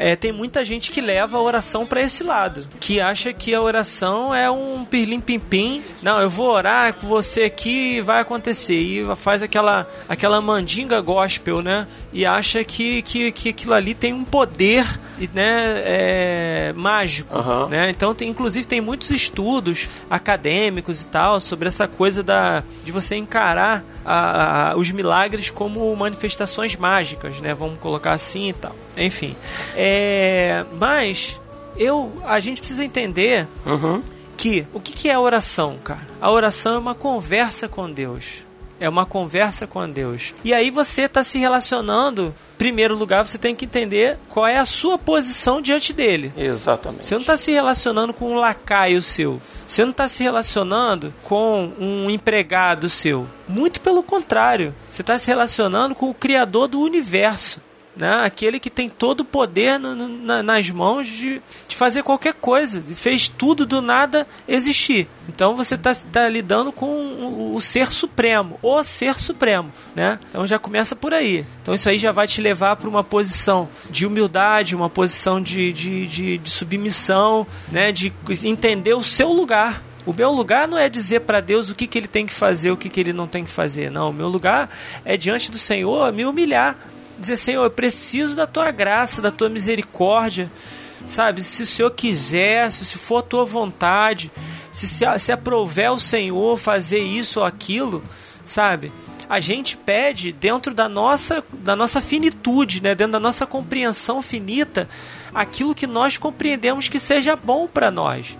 É, tem muita gente que leva a oração para esse lado, que acha que a oração é um pirlim pim pim. Não, eu vou orar com você aqui e vai acontecer. E faz aquela aquela mandinga gospel, né? E acha que, que, que aquilo ali tem um poder, né, é, mágico, Aham. né? Então, tem, inclusive, tem muitos estudos acadêmicos e tal sobre essa coisa da, de você encarar a- a- os milagres como manifestações mágicas, né? Vamos colocar assim e tal. Enfim. É, mas eu, a gente precisa entender Uhum. que o que, que é a oração, cara? A oração é uma conversa com Deus. É uma conversa com Deus. E aí você está se relacionando. Em primeiro lugar, você tem que entender qual é a sua posição diante dele. Exatamente. Você não está se relacionando com um lacaio seu. Você não está se relacionando com um empregado seu. Muito pelo contrário. Você está se relacionando com o Criador do universo. Né? Aquele que tem todo o poder no- na- nas mãos de, de fazer qualquer coisa. Fez tudo do nada existir. Então você está lidando com o, o ser supremo. O ser supremo. Né? Então já começa por aí. Então isso aí já vai te levar para uma posição de humildade, uma posição de, de, de, de submissão, né? de entender o seu lugar. O meu lugar não é dizer para Deus o que, que ele tem que fazer, o que, que ele não tem que fazer. Não, o meu lugar é diante do Senhor me humilhar. Dizer, Senhor, eu preciso da tua graça, da tua misericórdia. Sabe, se o Senhor quiser, se for a tua vontade, se, se, se o Senhor fazer isso ou aquilo, sabe? A gente pede dentro da nossa, da nossa finitude, né? dentro da nossa compreensão finita, aquilo que nós compreendemos que seja bom para nós.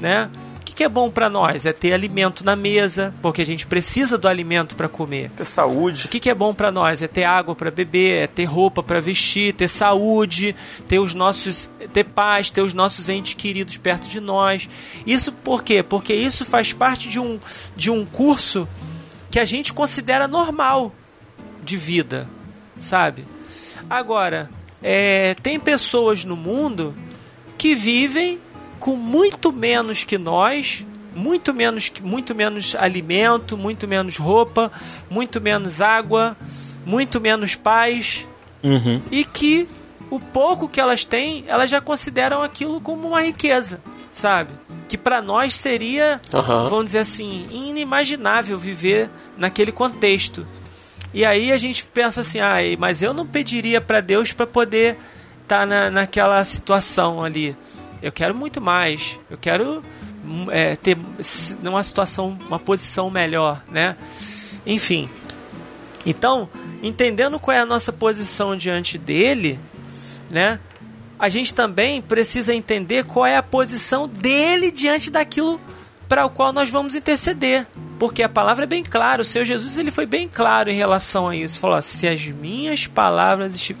Né? O que que é bom para nós? É ter alimento na mesa, porque a gente precisa do alimento para comer. Ter saúde. O que, que é bom para nós? É ter água para beber, é ter roupa para vestir, ter saúde, ter os nossos, ter paz, ter os nossos entes queridos perto de nós. Isso por quê? Porque isso faz parte de um, de um curso que a gente considera normal de vida, sabe? Agora, é, tem pessoas no mundo que vivem com muito menos que nós, muito menos, muito menos alimento, muito menos roupa, muito menos água, muito menos paz, Uhum. e que o pouco que elas têm, elas já consideram aquilo como uma riqueza, sabe? Que para nós seria, Aham. vamos dizer assim, inimaginável viver naquele contexto. E aí a gente pensa assim, ah, mas eu não pediria para Deus para poder estar na, naquela situação ali. Eu quero muito mais. Eu quero é, ter uma situação, uma posição melhor, né? Enfim. Então, entendendo qual é a nossa posição diante dele, né? A gente também precisa entender qual é a posição dele diante daquilo para o qual nós vamos interceder. Porque a palavra é bem clara, o Senhor Jesus ele foi bem claro em relação a isso. Falou: se as minhas palavras, se,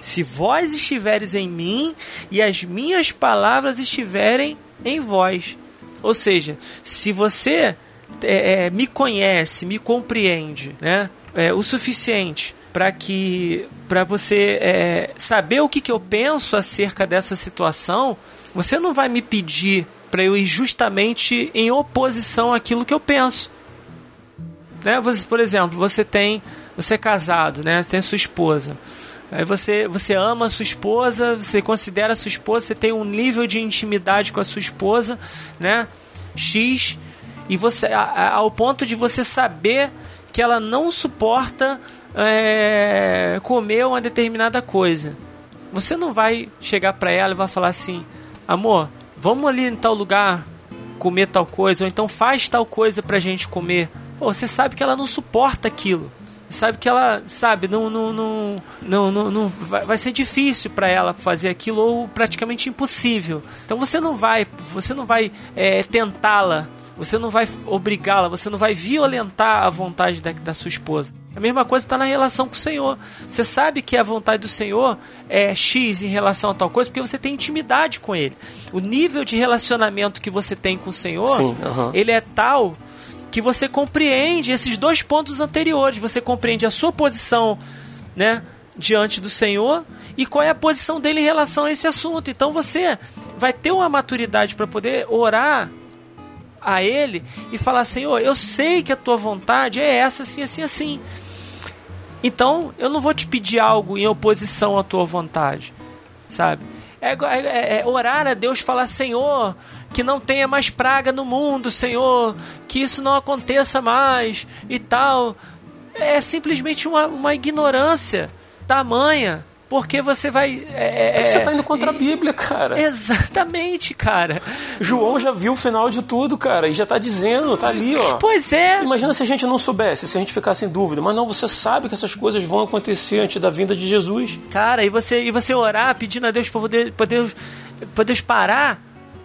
se vós estiveres em mim e as minhas palavras estiverem em vós. Ou seja, se você é, é, me conhece, me compreende, né, é, o suficiente para que para você é, saber o que, que eu penso acerca dessa situação, você não vai me pedir para eu ir justamente em oposição àquilo que eu penso. Né? Você, por exemplo, você tem, você é casado, né? Você tem sua esposa. Aí você, você ama a sua esposa, você considera a sua esposa, você tem um nível de intimidade com a sua esposa, né? X, e você ao ponto de você saber que ela não suporta é, comer uma determinada coisa. Você não vai chegar para ela e vai falar assim: amor, vamos ali em tal lugar comer tal coisa, ou então faz tal coisa pra gente comer. Pô, você sabe que ela não suporta aquilo. Sabe que ela, sabe, não, não, não, não, não, não vai, vai ser difícil para ela fazer aquilo ou praticamente impossível. Então você não vai, você não vai é, tentá-la, você não vai obrigá-la, você não vai violentar a vontade da, da sua esposa. A mesma coisa está na relação com o Senhor. Você sabe que a vontade do Senhor é X em relação a tal coisa porque você tem intimidade com Ele. O nível de relacionamento que você tem com o Senhor, Sim, uhum. ele é tal que você compreende esses dois pontos anteriores. Você compreende a sua posição, né, diante do Senhor e qual é a posição dele em relação a esse assunto. Então você vai ter uma maturidade para poder orar a Ele e falar: Senhor, eu sei que a tua vontade é essa, assim, assim, assim. Então, eu não vou te pedir algo em oposição à tua vontade, sabe? É, é, é, orar a Deus falar, Senhor, que não tenha mais praga no mundo, Senhor, que isso não aconteça mais e tal. É simplesmente uma, uma ignorância tamanha porque você vai. É, é, você está indo contra a Bíblia, cara. Exatamente, cara. João já viu o final de tudo, cara, e já está dizendo, tá ali, ó. Pois é. Imagina se a gente não soubesse, se a gente ficasse em dúvida. Mas não, você sabe que essas coisas vão acontecer antes da vinda de Jesus. Cara, e você, e você orar pedindo a Deus para poder, poder, poder parar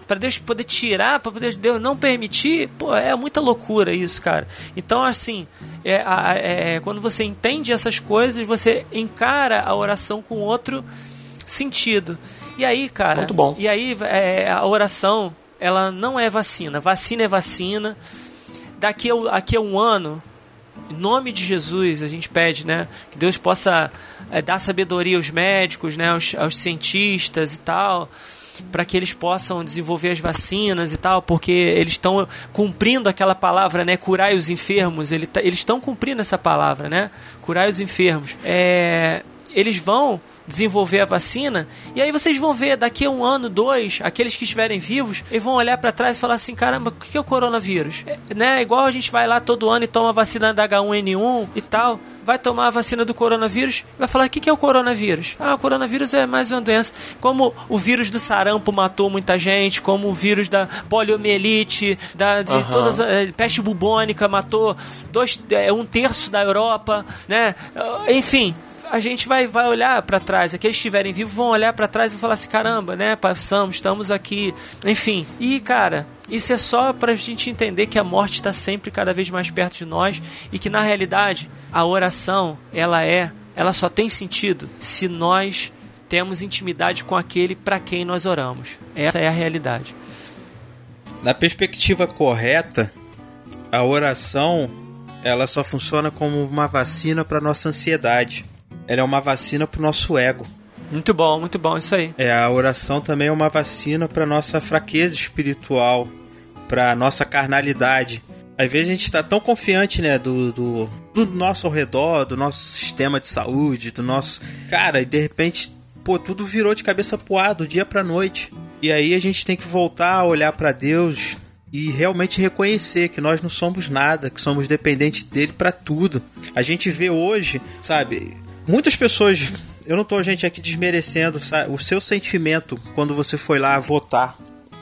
para Deus poder tirar, para Deus não permitir, pô, é muita loucura isso, cara. Então, assim, é, é, quando você entende essas coisas, você encara a oração com outro sentido. E aí, cara, Muito bom. e aí é, a oração, ela não é vacina. Vacina é vacina. Daqui a, daqui a um ano, em nome de Jesus, a gente pede, né, que Deus possa é, dar sabedoria aos médicos, né, aos, aos cientistas e tal para que eles possam desenvolver as vacinas e tal, porque eles estão cumprindo aquela palavra, né? Curai os enfermos. Tá, eles estão cumprindo essa palavra, né? Curai os enfermos. É, eles vão desenvolver a vacina, e aí vocês vão ver daqui a um ano, dois, aqueles que estiverem vivos, eles vão olhar para trás e falar assim: caramba, o que é o coronavírus? É, né? Igual a gente vai lá todo ano e toma a vacina da H1N1 e tal, vai tomar a vacina do coronavírus vai falar: o que é o coronavírus? Ah, o coronavírus é mais uma doença. Como o vírus do sarampo matou muita gente, como o vírus da poliomielite, da, de uhum. todas a eh, peste bubônica matou dois, é, um terço da Europa, né? Enfim, a gente vai, vai olhar para trás, aqueles que estiverem vivos vão olhar para trás e falar assim: caramba, né, passamos, estamos aqui, enfim. E cara, isso é só para a gente entender que a morte está sempre cada vez mais perto de nós e que na realidade a oração ela é, ela só tem sentido se nós temos intimidade com aquele para quem nós oramos. Essa é a realidade. Na perspectiva correta, a oração ela só funciona como uma vacina para nossa ansiedade ela é uma vacina pro nosso ego. Muito bom, muito bom, isso aí. É, a oração também é uma vacina para nossa fraqueza espiritual, para nossa carnalidade. Às vezes a gente está tão confiante, né, do, do, do, nosso ao redor, do nosso sistema de saúde, do nosso. Cara, e de repente, pô, tudo virou de cabeça pro ar, do dia pra noite. E aí a gente tem que voltar a olhar para Deus e realmente reconhecer que nós não somos nada, que somos dependentes dele para tudo. A gente vê hoje, sabe, muitas pessoas eu não tô, gente, aqui desmerecendo sabe, o seu sentimento quando você foi lá votar.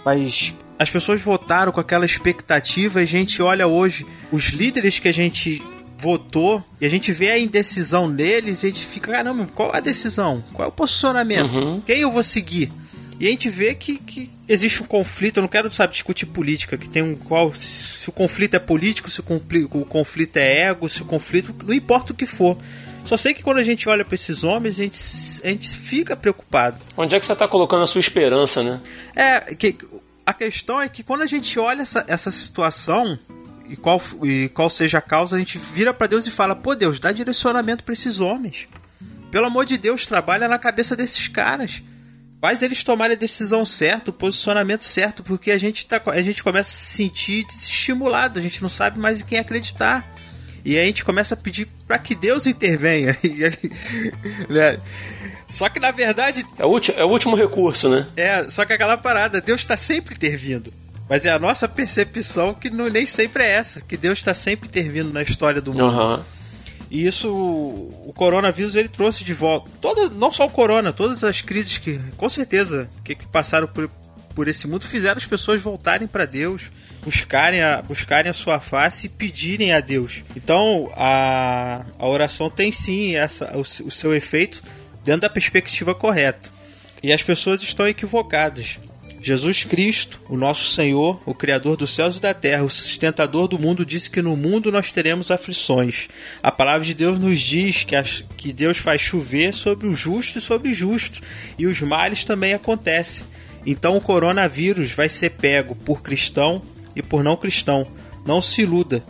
Mas as pessoas votaram com aquela expectativa e a gente olha hoje os líderes que a gente votou e a gente vê a indecisão neles e a gente fica, caramba, qual a decisão? Qual é o posicionamento? Uhum. Quem eu vou seguir? E a gente vê que, que existe um conflito, eu não quero, sabe, discutir política, que tem um qual se, se o conflito é político, se o, conflito, o conflito é ego, se o conflito, não importa o que for. Só sei que quando a gente olha para esses homens, a gente, a gente fica preocupado. Onde é que você está colocando a sua esperança, né? É, que, a questão é que quando a gente olha essa, essa situação, e qual, e qual seja a causa, a gente vira para Deus e fala: pô, Deus, dá direcionamento para esses homens. Pelo amor de Deus, trabalha na cabeça desses caras. Faz eles tomarem a decisão certa, o posicionamento certo, porque a gente, tá, a gente começa a se sentir estimulado, a gente não sabe mais em quem acreditar. E a gente começa a pedir para que Deus intervenha. né? Só que na verdade. É o, é o último recurso, né? É, só que aquela parada, Deus está sempre intervindo. Mas é a nossa percepção que não, nem sempre é essa, que Deus está sempre intervindo na história do mundo. Uhum. E isso, o coronavírus ele trouxe de volta. Todas, não só o corona, todas as crises que, com certeza, que, que passaram por, por esse mundo fizeram as pessoas voltarem para Deus, buscarem a, buscarem a sua face e pedirem a Deus. Então, a, a oração tem sim essa, o, o seu efeito dentro da perspectiva correta. E as pessoas estão equivocadas. Jesus Cristo, o nosso Senhor, o Criador dos céus e da terra, o sustentador do mundo, disse que no mundo nós teremos aflições. A palavra de Deus nos diz que, as, que Deus faz chover sobre o justo e sobre o justo, e os males também acontecem. Então o coronavírus vai ser pego por cristão e por não cristão. Não se iluda.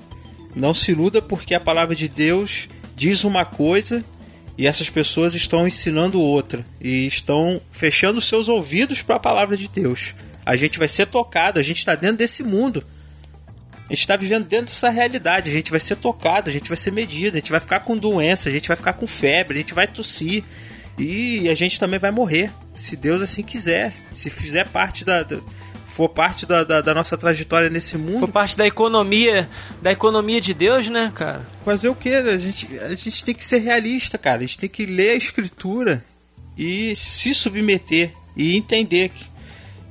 Não se iluda porque a palavra de Deus diz uma coisa e essas pessoas estão ensinando outra e estão fechando seus ouvidos para a palavra de Deus. A gente vai ser tocado, a gente está dentro desse mundo. A gente está vivendo dentro dessa realidade, a gente vai ser tocado, a gente vai ser medido, a gente vai ficar com doença, a gente vai ficar com febre, a gente vai tossir e a gente também vai morrer, se Deus assim quiser, se fizer parte da, da for parte da, da, da, nossa trajetória nesse mundo. For parte da economia, da economia de Deus, né, cara? Fazer o quê? A gente, a gente tem que ser realista, cara. A gente tem que ler a escritura e se submeter e entender que,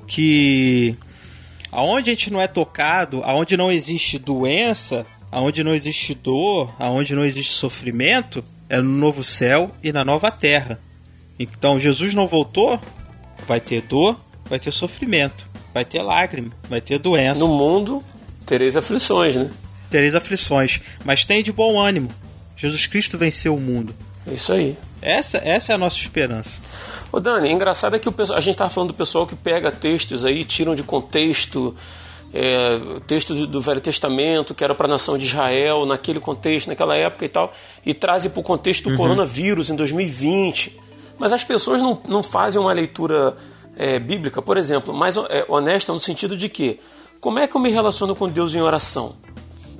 que aonde a gente não é tocado, aonde não existe doença, aonde não existe dor, aonde não existe sofrimento, é no novo céu e na nova terra. Então Jesus não voltou, vai ter dor, vai ter sofrimento vai ter lágrima, vai ter doença. No mundo tereis aflições, né? Tereis aflições, mas tem de bom ânimo. Jesus Cristo venceu o mundo. É isso aí. Essa, essa é a nossa esperança. Ô Dani, é engraçado é que o pessoal, a gente estava falando do pessoal que pega textos aí, tiram de contexto, é, texto do, do, Velho Testamento, que era para a nação de Israel, naquele contexto, naquela época e tal, e trazem para o contexto do uhum. coronavírus em 2020. Mas as pessoas não, não fazem uma leitura é, bíblica, por exemplo, mais é, honesta no sentido de que como é que eu me relaciono com Deus em oração?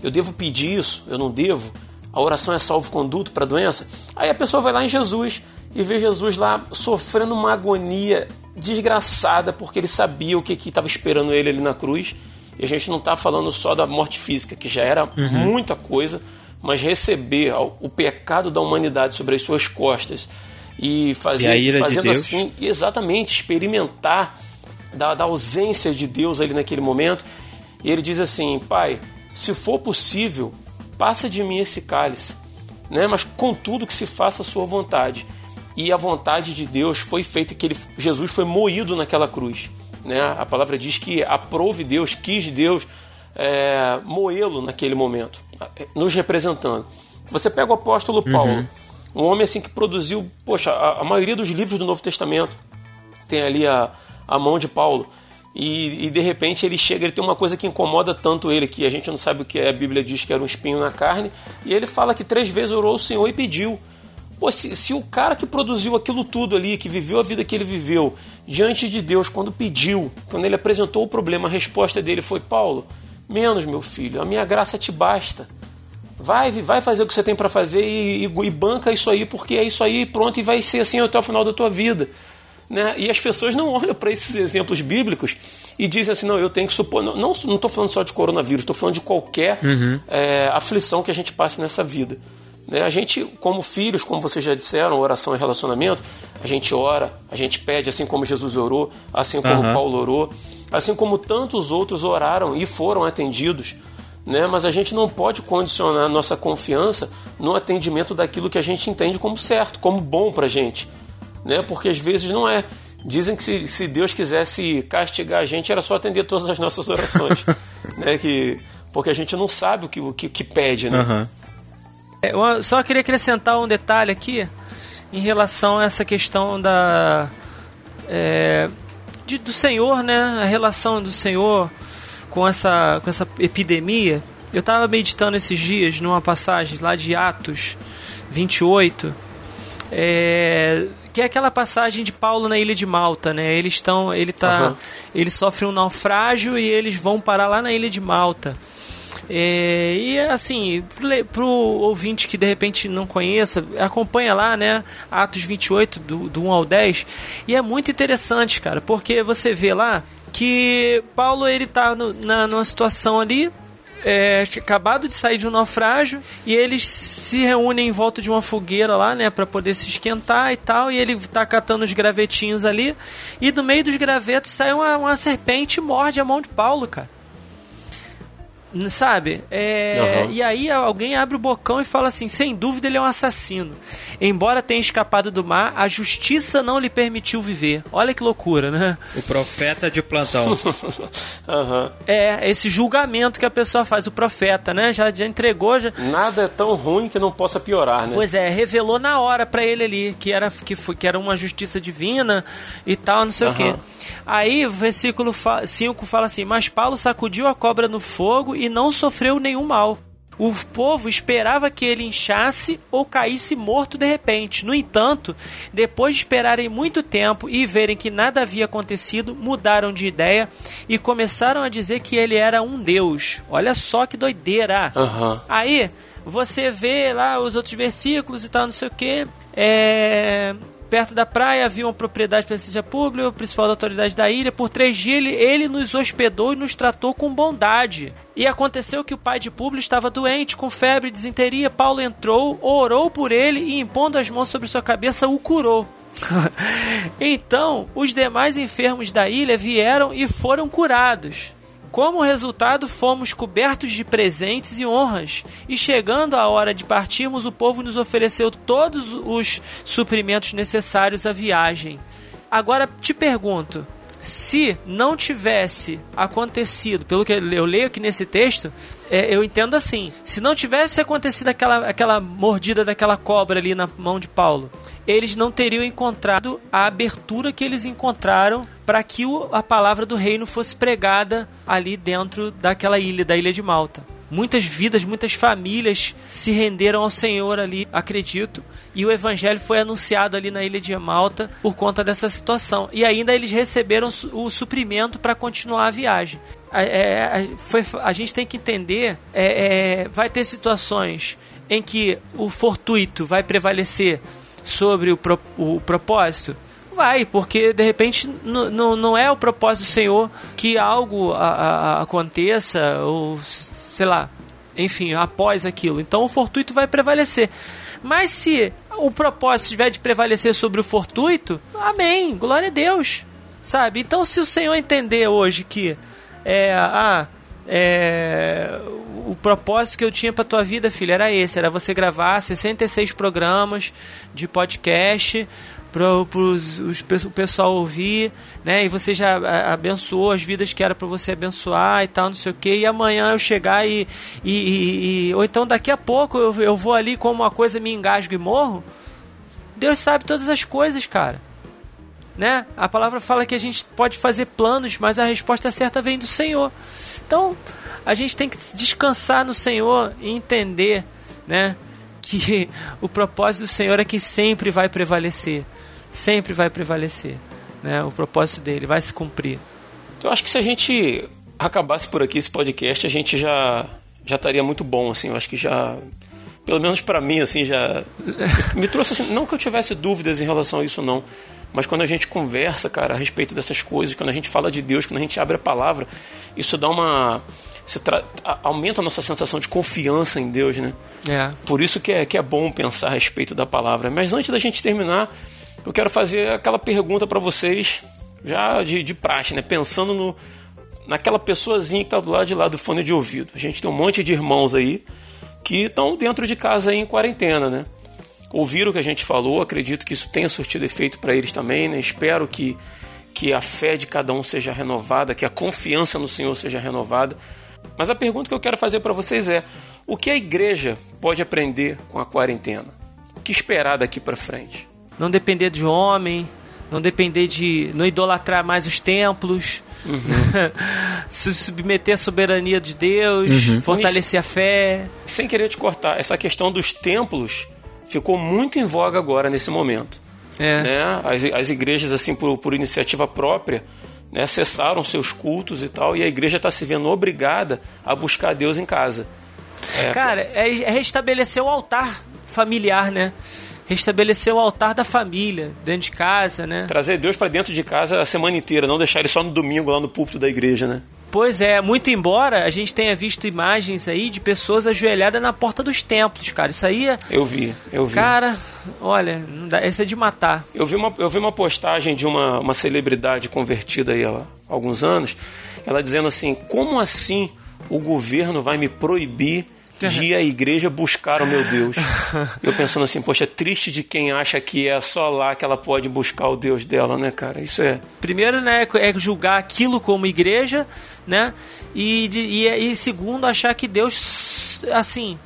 Eu devo pedir isso? Eu não devo? A oração é salvo-conduto para a doença? Aí a pessoa vai lá em Jesus e vê Jesus lá sofrendo uma agonia desgraçada porque ele sabia o que estava esperando ele ali na cruz. E a gente não está falando só da morte física, que já era uhum. muita coisa, mas receber o pecado da humanidade sobre as suas costas e, fazer, e fazendo de assim, exatamente, experimentar da, da ausência de Deus ali naquele momento. E ele diz assim: Pai, se for possível, passa de mim esse cálice, né? mas contudo que se faça a sua vontade. E a vontade de Deus foi feita que ele, Jesus foi moído naquela cruz. Né? A palavra diz que aprove Deus, quis Deus é, moê-lo naquele momento, nos representando. Você pega o apóstolo Paulo, uhum. Um homem assim que produziu, poxa, a, a maioria dos livros do Novo Testamento tem ali a, a mão de Paulo. E, e, de repente ele chega, ele tem uma coisa que incomoda tanto ele, que a gente não sabe o que é, a Bíblia diz que era um espinho na carne, e ele fala que três vezes orou ao Senhor e pediu. Pô, se, se o cara que produziu aquilo tudo ali, que viveu a vida que ele viveu, diante de Deus, quando pediu, quando ele apresentou o problema, a resposta dele foi: Paulo, menos meu filho, a minha graça te basta. Vai, vai fazer o que você tem para fazer e, e, e, banca isso aí, porque é isso aí, pronto, e vai ser assim até o final da tua vida. Né? E as pessoas não olham para esses exemplos bíblicos e dizem assim: não, eu tenho que supor. Não estou falando só de coronavírus, estou falando de qualquer uhum. é, aflição que a gente passe nessa vida. Né? A gente, como filhos, como vocês já disseram, oração e relacionamento, a gente ora, a gente pede, assim como Jesus orou, assim como Aham. Paulo orou, assim como tantos outros oraram e foram atendidos. Né? Mas a gente não pode condicionar nossa confiança no atendimento daquilo que a gente entende como certo, como bom pra gente. Né? Porque às vezes não é. Dizem que se, se Deus quisesse castigar a gente, era só atender todas as nossas orações. né? que, porque a gente não sabe o que, o que, que pede, né? É, Eu só queria acrescentar um detalhe aqui em relação a essa questão da é, de- do Senhor, né? A relação do Senhor com essa com essa epidemia. Eu estava meditando esses dias numa passagem lá de Atos 28, é, que é aquela passagem de Paulo na ilha de Malta, né? Eles estão, ele tá, Aham. ele sofre um naufrágio e eles vão parar lá na ilha de Malta. É, e assim, le- pro ouvinte que de repente não conheça, acompanha lá, né? Atos 28, do, do 1 ao 10. E é muito interessante, cara, porque você vê lá que Paulo ele tá no, na, numa situação ali. É, acabado de sair de um naufrágio e eles se reúnem em volta de uma fogueira lá, né, para poder se esquentar e tal. E ele tá catando os gravetinhos ali e do meio dos gravetos sai uma, uma serpente e morde a mão de Paulo, cara. Sabe? É, Aham. E aí alguém abre o bocão e fala assim: sem dúvida ele é um assassino. Embora tenha escapado do mar, a justiça não lhe permitiu viver. Olha que loucura, né? O profeta de plantão. Aham. É, esse julgamento que a pessoa faz, o profeta, né? Já, já entregou, já. Nada é tão ruim que não possa piorar, né? Pois é, revelou na hora pra ele ali que era, que, foi, que era uma justiça divina e tal, não sei o Aham. quê. Aí o versículo 5 fala assim: Mas Paulo sacudiu a cobra no fogo e não sofreu nenhum mal. O povo esperava que ele inchasse ou caísse morto de repente. No entanto, depois de esperarem muito tempo e verem que nada havia acontecido, mudaram de ideia e começaram a dizer que ele era um deus. Olha só que doideira! Aham. Aí você vê lá os outros versículos e tal, não sei o que. É. Perto da praia havia uma propriedade para seja pública, o principal da autoridade da ilha. Por três dias ele, ele nos hospedou e nos tratou com bondade. E aconteceu que o pai de Públio estava doente, com febre e desinteria. Paulo entrou, orou por ele e, impondo as mãos sobre sua cabeça, o curou. então, os demais enfermos da ilha vieram e foram curados. Como resultado, fomos cobertos de presentes e honras, e chegando a hora de partirmos, o povo nos ofereceu todos os suprimentos necessários à viagem. Agora te pergunto: se não tivesse acontecido, pelo que eu leio aqui nesse texto, é, eu entendo assim: se não tivesse acontecido aquela, aquela mordida daquela cobra ali na mão de Paulo, eles não teriam encontrado a abertura que eles encontraram para que a palavra do reino fosse pregada ali dentro daquela ilha, da ilha de Malta. Muitas vidas, muitas famílias se renderam ao Senhor ali, acredito, e o evangelho foi anunciado ali na ilha de Malta por conta dessa situação. E ainda eles receberam o suprimento para continuar a viagem. É, foi- a gente tem que entender, é, é, vai ter situações em que o fortuito vai prevalecer sobre o, pro- o propósito? Vai, porque de repente não é o propósito do Senhor que algo a- aconteça, ou sei lá, enfim, após aquilo. Então o fortuito vai prevalecer. Mas se o propósito tiver de prevalecer sobre o fortuito, amém, glória a Deus, sabe? Então se o Senhor entender hoje que é, ah, é, o propósito que eu tinha para tua vida, filho, era esse, era você gravar 66 programas de podcast para o pessoal ouvir, né? E você já abençoou as vidas que era para você abençoar e tal, não sei o que. E amanhã eu chegar e, e, e- e- ou então daqui a pouco eu, eu vou ali como uma coisa me engasgo e morro. Deus sabe todas as coisas, cara né? A palavra fala que a gente pode fazer planos, mas a resposta certa vem do Senhor. Então, a gente tem que descansar no Senhor e entender, né, que o propósito do Senhor é que sempre vai prevalecer, sempre vai prevalecer, né? O propósito dele vai se cumprir. Eu acho que se a gente acabasse por aqui esse podcast, a gente já já estaria muito bom, assim. Eu acho que já, pelo menos para mim, assim, já me trouxe assim, não que eu tivesse dúvidas em relação a isso não, mas quando a gente conversa, cara, a respeito dessas coisas, quando a gente fala de Deus, quando a gente abre a palavra, isso dá uma aumenta a nossa sensação de confiança em Deus, né? É. Por isso que é, que é bom pensar a respeito da palavra. Mas antes da gente terminar, eu quero fazer aquela pergunta para vocês, já de, de praxe, né? Pensando no, naquela pessoazinha que está do lado de lá do fone de ouvido. A gente tem um monte de irmãos aí que estão dentro de casa aí em quarentena, né? Ouviram o que a gente falou, acredito que isso tenha surtido efeito para eles também, né? Espero que, que a fé de cada um seja renovada, que a confiança no Senhor seja renovada. Mas a pergunta que eu quero fazer para vocês é: o que a igreja pode aprender com a quarentena? O que esperar daqui para frente? Não depender de homem, não depender de. não idolatrar mais os templos, uhum. se submeter à soberania de Deus, uhum. fortalecer a fé. Sem querer te cortar, essa questão dos templos ficou muito em voga agora nesse momento. É. Né? As, as igrejas, assim, por, por iniciativa própria, né, cessaram seus cultos e tal, e a igreja está se vendo obrigada a buscar Deus em casa. É, Cara, é, é restabelecer o altar familiar, né? restabelecer o altar da família dentro de casa, né? Trazer Deus para dentro de casa a semana inteira, não deixar ele só no domingo lá no púlpito da igreja, né? Pois é, muito embora a gente tenha visto imagens aí de pessoas ajoelhadas na porta dos templos, cara. Isso aí. É eu vi, eu vi. Cara, olha, esse é de matar. Eu vi uma, eu vi uma postagem de uma, uma celebridade convertida aí há alguns anos, ela dizendo assim: como assim o governo vai me proibir de ir à igreja buscar o meu Deus. Eu pensando assim, poxa, é triste de quem acha que é só lá que ela pode buscar o Deus dela, né, cara? Isso é. Primeiro, né, é julgar aquilo como igreja, né? E, e, e segundo, achar que Deus, assim,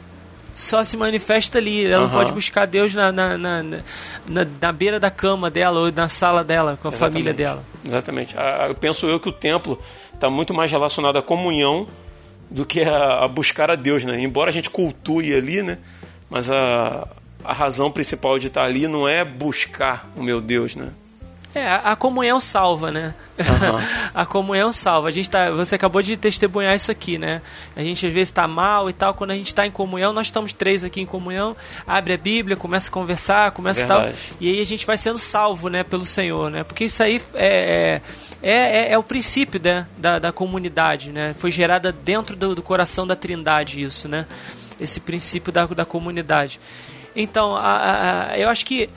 só se manifesta ali. Ela uhum. não pode buscar Deus na, na, na, na, na beira da cama dela ou na sala dela, com a Exatamente. família dela. Exatamente. Eu penso eu que o templo está muito mais relacionado à comunhão do que a, a, buscar a Deus, né? Embora a gente cultue ali, né? Mas a, a razão principal de estar ali não é buscar o meu Deus, né? É, a comunhão salva, né? Uhum. a comunhão salva. A gente tá, você acabou de testemunhar isso aqui, né? A gente às vezes está mal e tal. Quando a gente está em comunhão, nós estamos três aqui em comunhão. Abre a Bíblia, começa a conversar, começa Verdade. tal. E aí a gente vai sendo salvo, né? Pelo Senhor, né? Porque isso aí é, é, é, é o princípio né? da, da comunidade, né? Foi gerada dentro do, do coração da Trindade isso, né? Esse princípio da, da comunidade. Então, a, a, eu acho que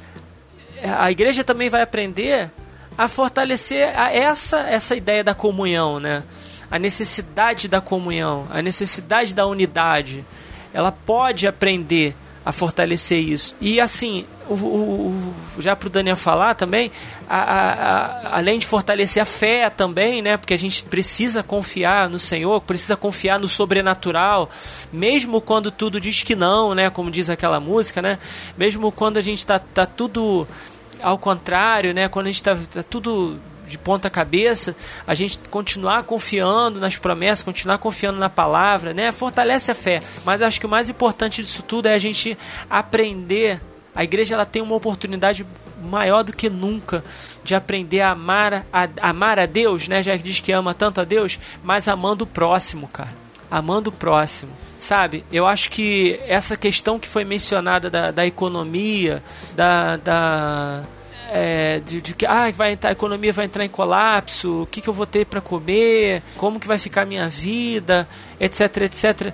a igreja também vai aprender a fortalecer a essa essa ideia da comunhão, né? A necessidade da comunhão, a necessidade da unidade. Ela pode aprender a fortalecer isso. E assim, o, o, já para o Daniel falar também, a, a, a, além de fortalecer a fé também, né? Porque a gente precisa confiar no Senhor, precisa confiar no sobrenatural, mesmo quando tudo diz que não, né? Como diz aquela música, né? Mesmo quando a gente está tá tudo ao contrário, né? Quando a gente está tá tudo de ponta cabeça, a gente continuar confiando nas promessas, continuar confiando na palavra, né? Fortalece a fé. Mas acho que o mais importante disso tudo é a gente aprender. A igreja ela tem uma oportunidade maior do que nunca de aprender a amar a, amar a Deus, né? Já diz que ama tanto a Deus, mas amando o próximo, cara. Amando o próximo. Sabe, eu acho que essa questão que foi mencionada da, da economia, da, da é, de, de, que ah, vai entrar, a economia vai entrar em colapso, o que, que eu vou ter para comer, como que vai ficar a minha vida, etc, etc.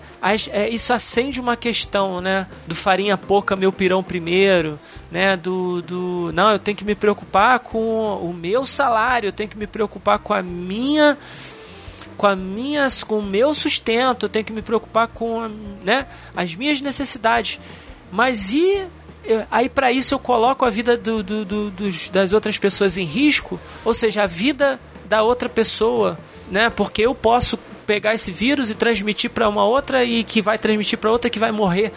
é, isso acende uma questão, né? Do farinha pouca, meu pirão primeiro, né? Do, do não, eu tenho que me preocupar com o meu salário, eu tenho que me preocupar com a minha com a minhas com o meu sustento, eu tenho que me preocupar com, né, as minhas necessidades. Mas e aí para isso eu coloco a vida do, do, do, dos, das outras pessoas em risco, ou seja, a vida da outra pessoa, né? Porque eu posso pegar esse vírus e transmitir para uma outra e que vai transmitir para outra que vai morrer.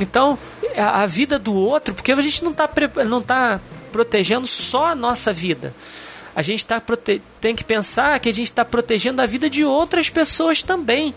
Então, a, a, vida do outro, porque a gente não está não tá protegendo só a nossa vida. A gente tá tem que pensar que a gente está protegendo a vida de outras pessoas também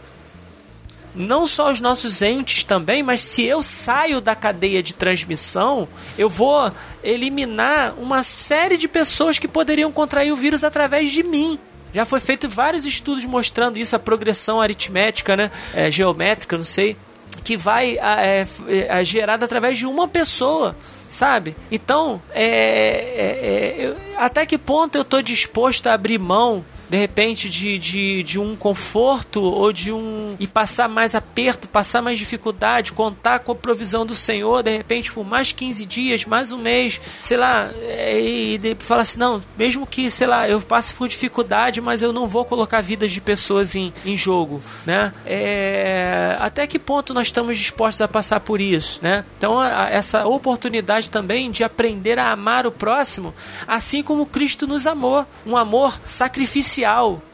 não só os nossos entes também, mas se eu saio da cadeia de transmissão, eu vou eliminar uma série de pessoas que poderiam contrair o vírus através de mim. Já foi feito vários estudos mostrando isso, a progressão aritmética, né? É, geométrica, não sei, que vai é, é, gerada através de uma pessoa sabe? Então, é, é, é, até que ponto eu estou disposto a abrir mão de repente, de, de, de um conforto ou de um. e passar mais aperto, passar mais dificuldade, contar com a provisão do Senhor, de repente, por mais 15 dias, mais um mês, sei lá, é, e, e falar assim: não, mesmo que, sei lá, eu passe por dificuldade, mas eu não vou colocar vidas de pessoas em, em jogo, né? É, até que ponto nós estamos dispostos a passar por isso, né? Então, a, essa oportunidade também de aprender a amar o próximo, assim como Cristo nos amou, um amor sacrificial,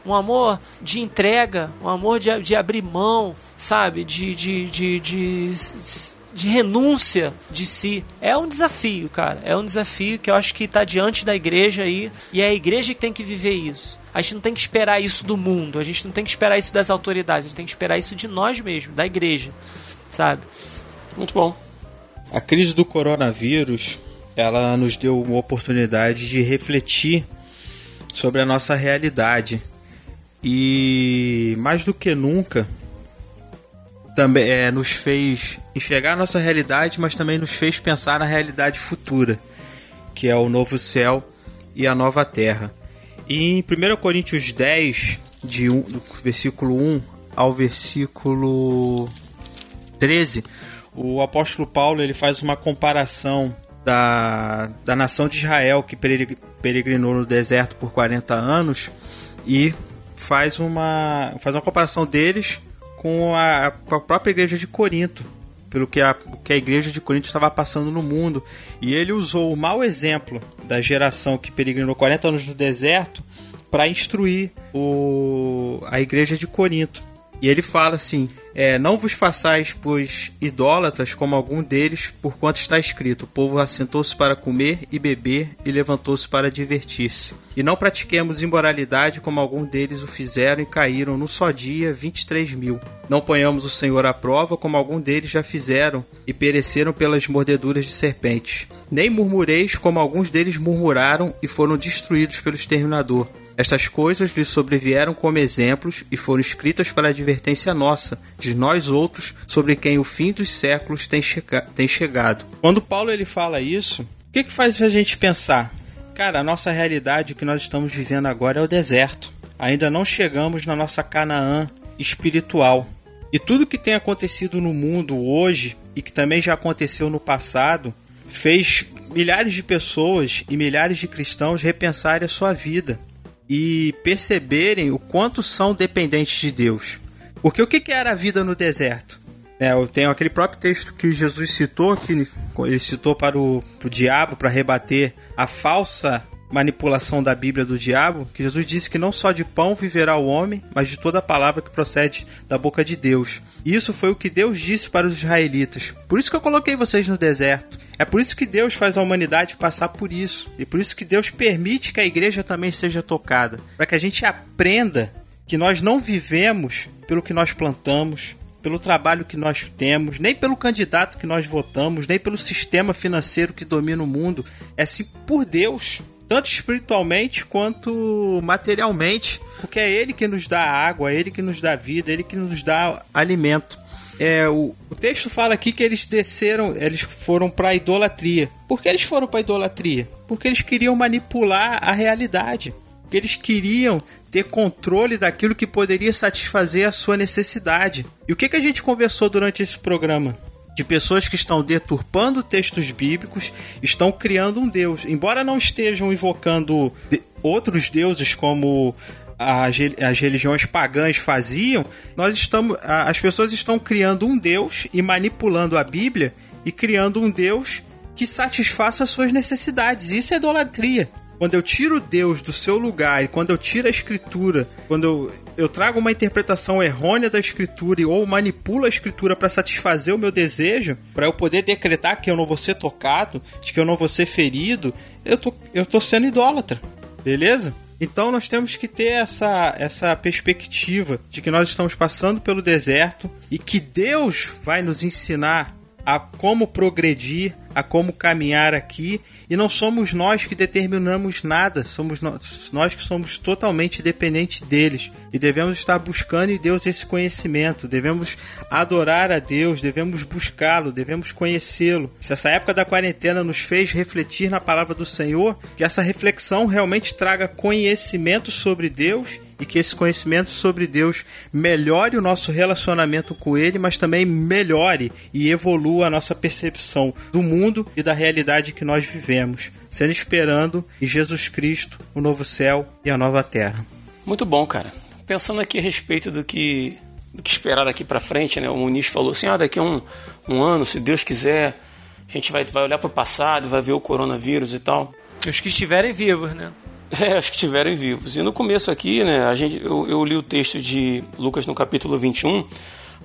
um amor de entrega, um amor de, de abrir mão, sabe? De, de, de, de, de renúncia de si. É um desafio, cara. É um desafio que eu acho que está diante da igreja aí. E é a igreja que tem que viver isso. A gente não tem que esperar isso do mundo. A gente não tem que esperar isso das autoridades. A gente tem que esperar isso de nós mesmos, da igreja. Sabe? Muito bom. A crise do coronavírus, ela nos deu uma oportunidade de refletir sobre a nossa realidade. E mais do que nunca, também é, nos fez enxergar a nossa realidade, mas também nos fez pensar na realidade futura, que é o novo céu e a nova terra. E em 1 Coríntios 10, de um, do versículo 1 ao versículo 13, o apóstolo Paulo ele faz uma comparação da, da nação de Israel que peregrinou no deserto por 40 anos e faz uma, faz uma comparação deles com a, a própria igreja de Corinto, pelo que a, que a igreja de Corinto estava passando no mundo. E ele usou o mau exemplo da geração que peregrinou 40 anos no deserto para instruir o, a igreja de Corinto. E ele fala assim: é, Não vos façais, pois, idólatras como algum deles, porquanto está escrito: O povo assentou-se para comer e beber e levantou-se para divertir-se. E não pratiquemos imoralidade como algum deles o fizeram e caíram no só dia 23 mil. Não ponhamos o Senhor à prova como algum deles já fizeram e pereceram pelas mordeduras de serpentes. Nem murmureis como alguns deles murmuraram e foram destruídos pelo exterminador. Estas coisas lhe sobrevieram como exemplos e foram escritas para advertência nossa, de nós outros, sobre quem o fim dos séculos tem, chega tem chegado. Quando Paulo ele fala isso, o que, que faz a gente pensar? Cara, a nossa realidade, o que nós estamos vivendo agora é o deserto. Ainda não chegamos na nossa Canaã espiritual. E tudo que tem acontecido no mundo hoje e que também já aconteceu no passado fez milhares de pessoas e milhares de cristãos repensarem a sua vida e perceberem o quanto são dependentes de Deus. Porque o que era a vida no deserto? É, eu tenho aquele próprio texto que Jesus citou, que ele citou para o, para o diabo, para rebater a falsa manipulação da Bíblia do diabo, que Jesus disse que não só de pão viverá o homem, mas de toda a palavra que procede da boca de Deus. E isso foi o que Deus disse para os israelitas. Por isso que eu coloquei vocês no deserto. É por isso que Deus faz a humanidade passar por isso. E por isso que Deus permite que a igreja também seja tocada. Para que a gente aprenda que nós não vivemos pelo que nós plantamos, pelo trabalho que nós temos, nem pelo candidato que nós votamos, nem pelo sistema financeiro que domina o mundo. É sim por Deus. Tanto espiritualmente quanto materialmente. Porque é Ele que nos dá água, é Ele que nos dá vida, é Ele que nos dá alimento. É, o, o, texto fala aqui que eles desceram, eles foram para idolatria. Por que eles foram para idolatria? Porque eles queriam manipular a realidade. Porque eles queriam ter controle daquilo que poderia satisfazer a sua necessidade. E o que, que a gente conversou durante esse programa? De pessoas que estão deturpando textos bíblicos, estão criando um Deus. Embora não estejam invocando outros deuses como as, as religiões pagãs faziam, nós estamos, as pessoas estão criando um Deus e manipulando a Bíblia e criando um Deus que satisfaça as suas necessidades. Isso é idolatria. Quando eu tiro Deus do seu lugar e quando eu tiro a Escritura, quando eu, eu trago uma interpretação errônea da Escritura ou manipulo a Escritura para satisfazer o meu desejo, para eu poder decretar que eu não vou ser tocado, que eu não vou ser ferido, eu tô, eu tô sendo idólatra. Beleza? Então nós temos que ter essa, essa perspectiva de que nós estamos passando pelo deserto e que Deus vai nos ensinar a como progredir, a como caminhar aqui. E não somos nós que determinamos nada, somos nós, nós que somos totalmente dependentes deles. E devemos estar buscando em Deus esse conhecimento, devemos adorar a Deus, devemos buscá-lo, devemos conhecê-lo. Se essa época da quarentena nos fez refletir na palavra do Senhor, que essa reflexão realmente traga conhecimento sobre Deus e que esse conhecimento sobre Deus melhore o nosso relacionamento com Ele, mas também melhore e evolua a nossa percepção do mundo e da realidade que nós vivemos, sendo esperando em Jesus Cristo o novo céu e a nova terra. Muito bom, cara. Pensando aqui a respeito do que, do que esperar daqui para frente, né? O Muniz falou assim: ah, daqui a um, um ano, se Deus quiser, a gente vai, vai olhar para o passado, vai ver o coronavírus e tal. Os que estiverem vivos, né? É, os que estiverem vivos. E no começo aqui, né, a gente, eu, eu, li o texto de Lucas no capítulo 21,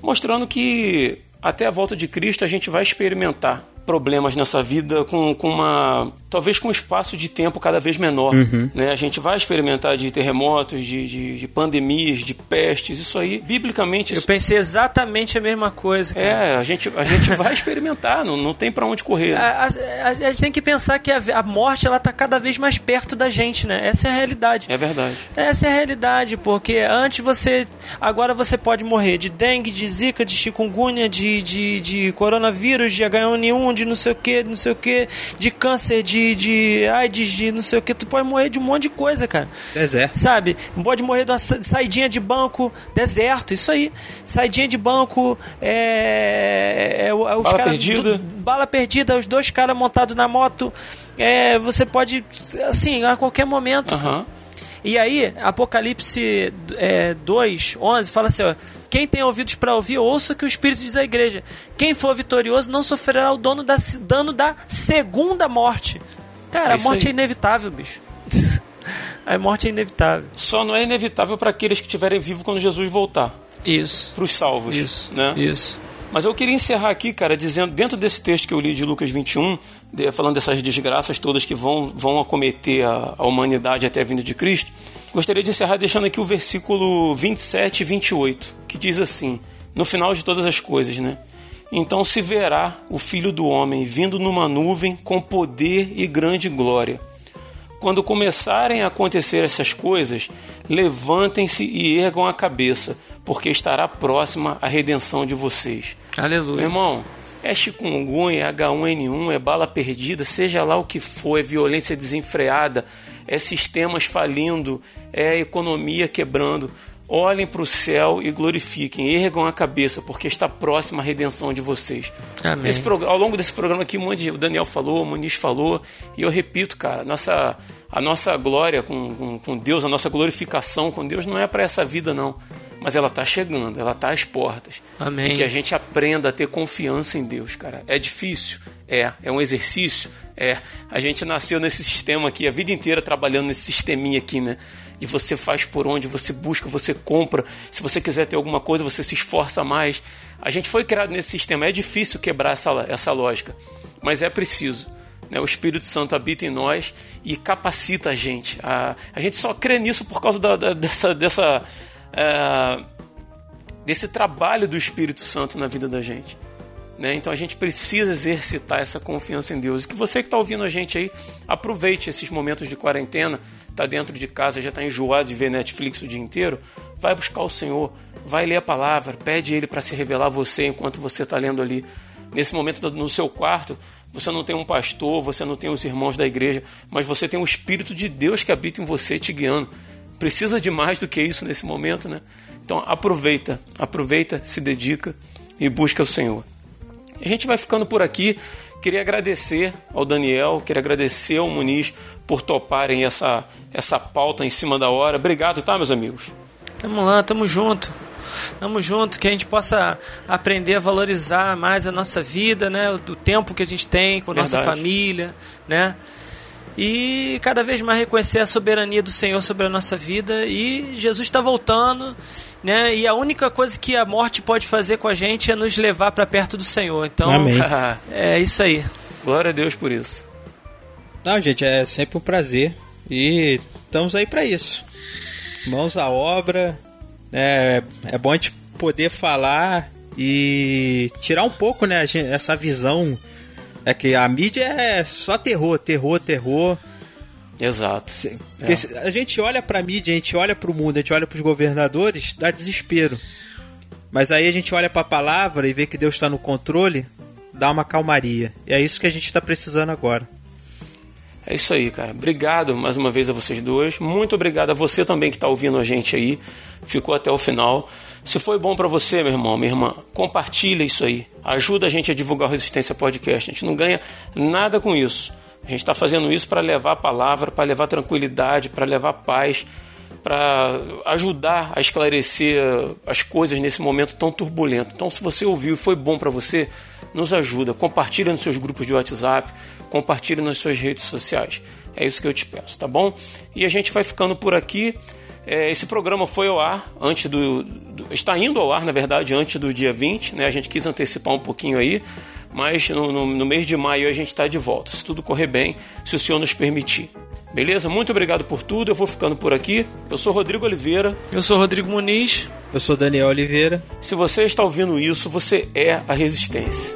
mostrando que até a volta de Cristo a gente vai experimentar problemas nessa vida com, com uma talvez com um espaço de tempo cada vez menor. Uhum. Né? A gente vai experimentar de terremotos, de, de, de, pandemias, de pestes, isso aí, biblicamente. Eu pensei exatamente a mesma coisa. Cara. É, a gente, a gente vai experimentar, não, não tem para onde correr. A, a, a, gente tem que pensar que a, a morte ela tá cada vez mais perto da gente, né? Essa é a realidade. É verdade. Essa é a realidade, porque antes você. Agora você pode morrer de dengue, de zika, de chikungunya, de, de, de coronavírus, de H1N1, de não sei o que, não sei o que, de câncer, de de, de AIDS, de não sei o que, tu pode morrer de um monte de coisa, cara. Deserto. Sabe? Pode morrer de uma saidinha de banco, deserto, isso aí. Saidinha de banco, é. é, é os bala cara, perdida. Do, bala perdida, os dois caras montados na moto. É, você pode, assim, a qualquer momento. Uhum. E aí, Apocalipse é, 2, 11, fala assim: ó, quem tem ouvidos para ouvir, ouça o que o Espírito diz à igreja. Quem for vitorioso não sofrerá o dono da, dano da segunda morte. Cara, é a morte aí. é inevitável, bicho. a morte é inevitável. Só não é inevitável para aqueles que estiverem vivos quando Jesus voltar. Isso. Para os salvos. Isso. Né? Isso. Mas eu queria encerrar aqui, cara, dizendo, dentro desse texto que eu li de Lucas 21, de, falando dessas desgraças todas que vão, vão acometer a, a humanidade até a vinda de Cristo, gostaria de encerrar deixando aqui o versículo 27 e 28, que diz assim: no final de todas as coisas, né? Então se verá o filho do homem vindo numa nuvem com poder e grande glória. Quando começarem a acontecer essas coisas, levantem-se e ergam a cabeça, porque estará próxima a redenção de vocês. Aleluia. Meu irmão, é chikungunya, é H1N1, é bala perdida, seja lá o que for, é violência desenfreada, é sistemas falindo, é economia quebrando. Olhem para o céu e glorifiquem, ergam a cabeça, porque está próxima a redenção de vocês. Amém. Esse, ao longo desse programa aqui, o Daniel falou, o Muniz falou, e eu repito, cara, nossa, a nossa glória com, com, com Deus, a nossa glorificação com Deus não é para essa vida, não. Mas ela está chegando, ela está às portas. Amém. E que a gente aprenda a ter confiança em Deus, cara. É difícil? É. É um exercício? É. A gente nasceu nesse sistema aqui, a vida inteira trabalhando nesse sisteminha aqui, né? E você faz por onde, você busca, você compra. Se você quiser ter alguma coisa, você se esforça mais. A gente foi criado nesse sistema. É difícil quebrar essa, essa lógica, mas é preciso. Né? O Espírito Santo habita em nós e capacita a gente. A, a gente só crê nisso por causa da, da, dessa, dessa, é, desse trabalho do Espírito Santo na vida da gente. Né? Então a gente precisa exercitar essa confiança em Deus. E que você que está ouvindo a gente aí, aproveite esses momentos de quarentena está dentro de casa, já está enjoado de ver Netflix o dia inteiro, vai buscar o Senhor, vai ler a palavra, pede Ele para se revelar a você enquanto você está lendo ali. Nesse momento, no seu quarto, você não tem um pastor, você não tem os irmãos da igreja, mas você tem o Espírito de Deus que habita em você te guiando. Precisa de mais do que isso nesse momento, né? Então aproveita, aproveita, se dedica e busca o Senhor. A gente vai ficando por aqui. Queria agradecer ao Daniel, queria agradecer ao Muniz por toparem essa, essa pauta em cima da hora. Obrigado, tá, meus amigos? Vamos lá, tamo junto. Tamo junto, que a gente possa aprender a valorizar mais a nossa vida, né? O, tempo que a gente tem com a nossa família, né? E cada vez mais reconhecer a soberania do Senhor sobre a nossa vida. E Jesus está voltando né? E a única coisa que a morte pode fazer com a gente é nos levar para perto do Senhor. Então, Amém. é isso aí. Glória a Deus por isso. Não, gente, é sempre um prazer e estamos aí para isso. Mãos à obra, é, é bom a gente poder falar e tirar um pouco, né, essa visão É que a mídia é só terror, terror, terror. Exato. É. a gente olha pra mídia, a gente olha pro mundo, a gente olha pros governadores, dá desespero. Mas aí a gente olha pra palavra e vê que Deus está no controle, dá uma calmaria. E é isso que a gente está precisando agora. É isso aí, cara. Obrigado mais uma vez a vocês dois. Muito obrigado a você também que está ouvindo a gente aí. Ficou até o final. Se foi bom para você, meu irmão, minha irmã, compartilha isso aí. Ajuda a gente a divulgar o Resistência Podcast. A gente não ganha nada com isso. A gente está fazendo isso para levar a palavra, para levar tranquilidade, para levar paz, para ajudar a esclarecer as coisas nesse momento tão turbulento. Então, se você ouviu e foi bom para você, nos ajuda. Compartilha nos seus grupos de WhatsApp, compartilhe nas suas redes sociais. É isso que eu te peço, tá bom? E a gente vai ficando por aqui. É, esse programa foi ao ar antes do, do, Está indo ao ar, na verdade, antes do dia 20. Né? A gente quis antecipar um pouquinho aí, mas no, no, no mês de maio a gente está de volta. Se tudo correr bem, se o senhor nos permitir. Beleza? Muito obrigado por tudo. Eu vou ficando por aqui. Eu sou Rodrigo Oliveira. Eu sou Rodrigo Muniz. Eu sou Daniel Oliveira. Se você está ouvindo isso, você é a resistência.